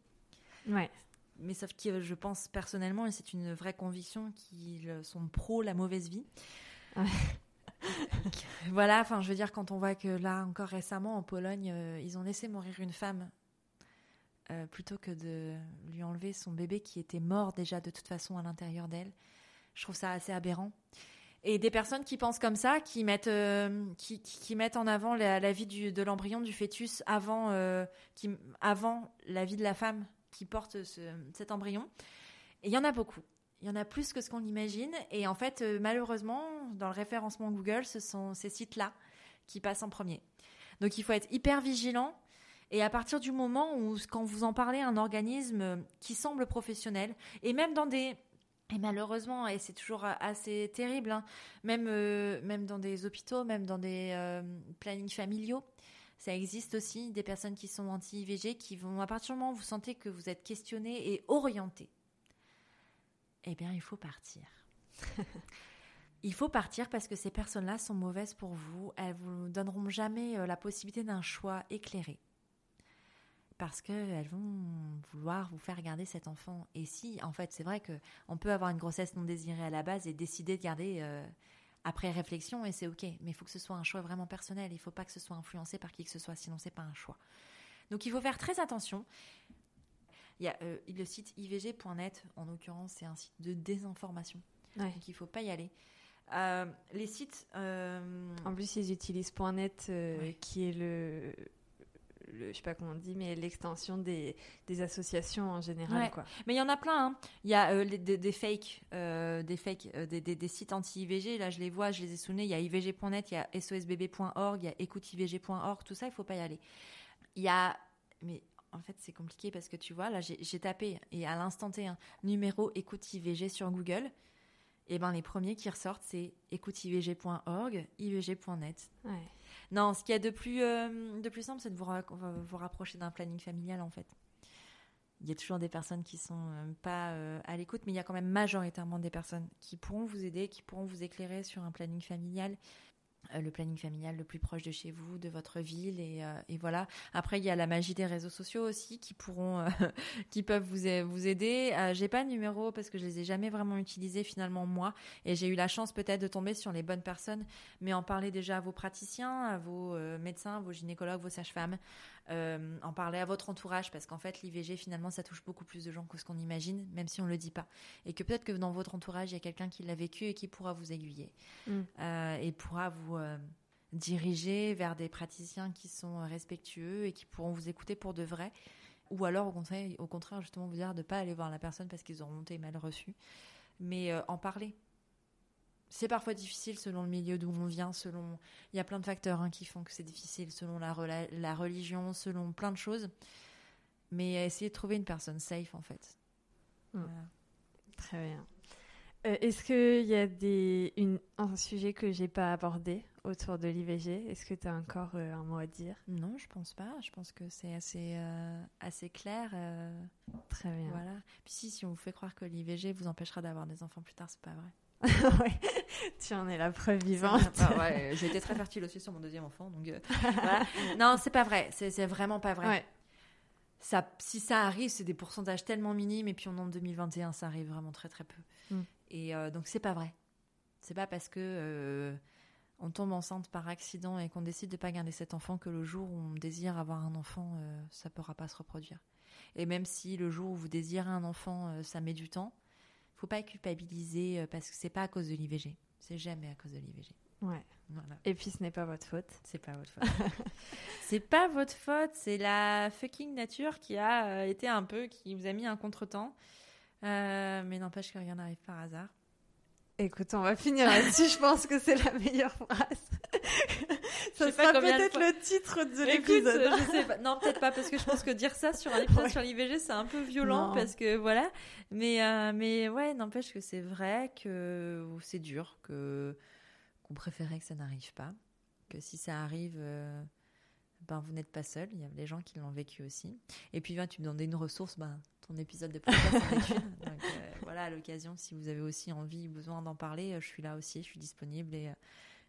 Ouais. Mais sauf que je pense personnellement, et c'est une vraie conviction, qu'ils sont pro la mauvaise vie. Ouais. voilà, enfin, je veux dire, quand on voit que là, encore récemment, en Pologne, euh, ils ont laissé mourir une femme euh, plutôt que de lui enlever son bébé qui était mort déjà de toute façon à l'intérieur d'elle. Je trouve ça assez aberrant. Et des personnes qui pensent comme ça, qui mettent, euh, qui, mettent en avant la, vie de l'embryon, du fœtus, avant, avant la vie de la femme qui porte cet embryon. Il y en a beaucoup. Il y en a plus que ce qu'on imagine. Et en fait, euh, malheureusement, dans le référencement Google, ce sont ces sites-là qui passent en premier. Donc il faut être hyper vigilant. Et à partir du moment où, quand vous en parlez un organisme qui semble professionnel, et même dans des... Et malheureusement, et c'est toujours assez terrible, hein, même, euh, dans des hôpitaux, même dans des euh, plannings familiaux, ça existe aussi des personnes qui sont anti-IVG qui vont, à partir du moment où vous sentez que vous êtes questionné et orienté eh bien, il faut partir. il faut partir parce que ces personnes-là sont mauvaises pour vous. Elles vous donneront jamais euh, la possibilité d'un choix éclairé. parce qu'elles vont vouloir vous faire garder cet enfant. Et si, en fait, c'est vrai que on peut avoir une grossesse non désirée à la base et décider de garder euh, après réflexion, et c'est ok. Mais il faut que ce soit un choix vraiment personnel. Il ne faut pas que ce soit influencé par qui que ce soit, sinon c'est pas un choix. Donc il faut faire très attention. Il y a euh, le site ivg.net, en l'occurrence, c'est un site de désinformation. Donc il ne faut pas y aller. Euh, les sites. En plus, ils utilisent .net, qui est le le, je sais pas comment on dit, mais l'extension des, des, associations en général. Quoi. Mais il y en a plein. Hein. Il y a euh, des, des, fakes, euh, des, fakes euh, des, des, sites anti-IVG. Là, je les vois, je les ai souvenus. Il y a ivg.net, il y a sosbb.org, il y a écouteivg.org. Tout ça, il faut pas y aller. Il y a. Mais en fait, c'est compliqué parce que tu vois, là, j'ai tapé et à l'instant T, un numéro écoute IVG sur Google. Et eh ben les premiers qui ressortent, c'est écouteivg.org, ivg.net. Ouais. Non, ce qu'il y a de plus, euh, de plus simple, c'est de vous, vous rapprocher d'un planning familial, en fait. Il y a toujours des personnes qui sont euh, pas euh, à l'écoute, mais il y a quand même majoritairement des personnes qui pourront vous aider, qui pourront vous éclairer sur un planning familial euh, le planning familial le plus proche de chez vous, de votre ville et, euh, et, voilà. Après il y a la magie des réseaux sociaux aussi qui pourront, euh, peuvent vous aider. j'ai pas de numéro parce que je les ai jamais vraiment utilisés finalement moi et j'ai eu la chance peut-être de tomber sur les bonnes personnes, mais en parler déjà à vos praticiens, à vos médecins, vos gynécologues, vos sages-femmes, en parler à votre entourage parce qu'en fait l'IVG finalement ça touche beaucoup plus de gens que ce qu'on imagine, même si on le dit pas et que peut-être que dans votre entourage il y a quelqu'un qui l'a vécu et qui pourra vous aiguiller mm. et pourra vous euh, diriger vers des praticiens qui sont respectueux et qui pourront vous écouter pour de vrai. Ou alors, au contraire, au contraire justement, vous dire de ne pas aller voir la personne parce qu'ils auront été mal reçus. Mais euh, en parler. C'est parfois difficile selon le milieu d'où on vient, selon. Il y a plein de facteurs hein, qui font que c'est difficile, selon la, la religion, selon plein de choses. Mais essayer de trouver une personne safe, en fait. Hmm. Très bien. Euh, est-ce qu'il y a des, une, un sujet que j'ai pas abordé autour de l'IVG Est-ce que tu as encore euh, un mot à dire? Non, je pense pas. Je pense que c'est assez, euh, assez clair. Très bien. Voilà. Puis si, si on vous fait croire que l'IVG vous empêchera d'avoir des enfants plus tard, c'est pas vrai. ouais, tu en es la preuve vivante. ouais, j'ai été très fertile aussi sur mon deuxième enfant, donc voilà. Non, c'est pas vrai. C'est vraiment pas vrai. Ça, si ça arrive, c'est des pourcentages tellement minimes, et puis on est en 2021, ça arrive vraiment très très peu. Mm. Et euh, donc c'est pas vrai. C'est pas parce que euh, on tombe enceinte par accident et qu'on décide de pas garder cet enfant que le jour où on désire avoir un enfant, euh, ça pourra pas se reproduire. Et même si le jour où vous désirez un enfant, ça met du temps, faut pas culpabiliser parce que c'est pas à cause de l'IVG. C'est jamais à cause de l'IVG. Ouais. Voilà. Et puis ce n'est pas votre faute. C'est pas votre faute. c'est pas votre faute. C'est la fucking nature qui a été un peu, qui vous a mis un contretemps. Euh, mais n'empêche que rien n'arrive par hasard. Écoute, on va finir là-dessus. je pense que c'est la meilleure phrase. Ça sera peut-être le titre de l'épisode. je sais pas. Non, peut-être pas parce que je pense que dire ça sur un épisode sur l'IVG, c'est un peu violent parce que voilà. Mais euh, mais ouais, n'empêche que c'est vrai que c'est dur, que qu'on préférait que ça n'arrive pas, que si ça arrive. Euh, ben, vous n'êtes pas seul, il y a des gens qui l'ont vécu aussi. Et puis, ben, tu me demandais une ressource, ben, ton épisode de podcast Donc, euh, voilà, à l'occasion, si vous avez aussi envie, besoin d'en parler, je suis là aussi, je suis disponible et euh,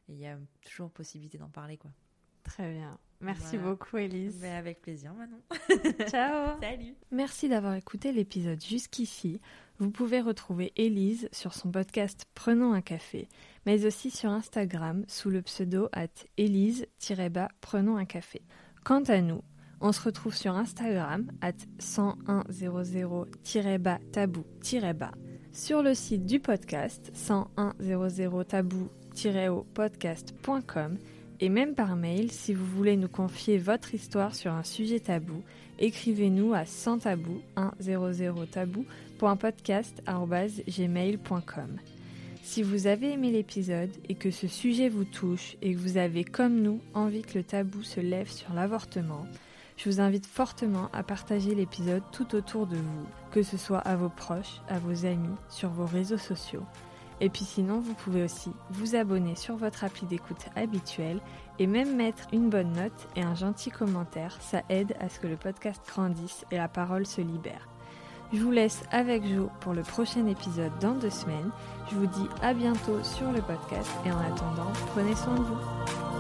il y a toujours possibilité d'en parler, quoi. Très bien. Merci beaucoup, Elise. Ben, avec plaisir, Manon. Ciao. Salut. Merci d'avoir écouté l'épisode jusqu'ici. Vous pouvez retrouver Elise sur son podcast Prenons un café, mais aussi sur Instagram sous le pseudo at Elise-Prenons un café. Quant à nous, on se retrouve sur Instagram at 10100-tabou-bas, sur le site du podcast 10100tabou-podcast.com et même par mail si vous voulez nous confier votre histoire sur un sujet tabou, écrivez-nous à sans tabou 100 tabou.podcast@gmail.com. Si vous avez aimé l'épisode et que ce sujet vous touche et que vous avez comme nous envie que le tabou se lève sur l'avortement, je vous invite fortement à partager l'épisode tout autour de vous, que ce soit à vos proches, à vos amis, sur vos réseaux sociaux. Et puis sinon, vous pouvez aussi vous abonner sur votre appli d'écoute habituelle et même mettre une bonne note et un gentil commentaire. Ça aide à ce que le podcast grandisse et la parole se libère. Je vous laisse avec Jo pour le prochain épisode dans deux semaines. Je vous dis à bientôt sur le podcast et en attendant, prenez soin de vous.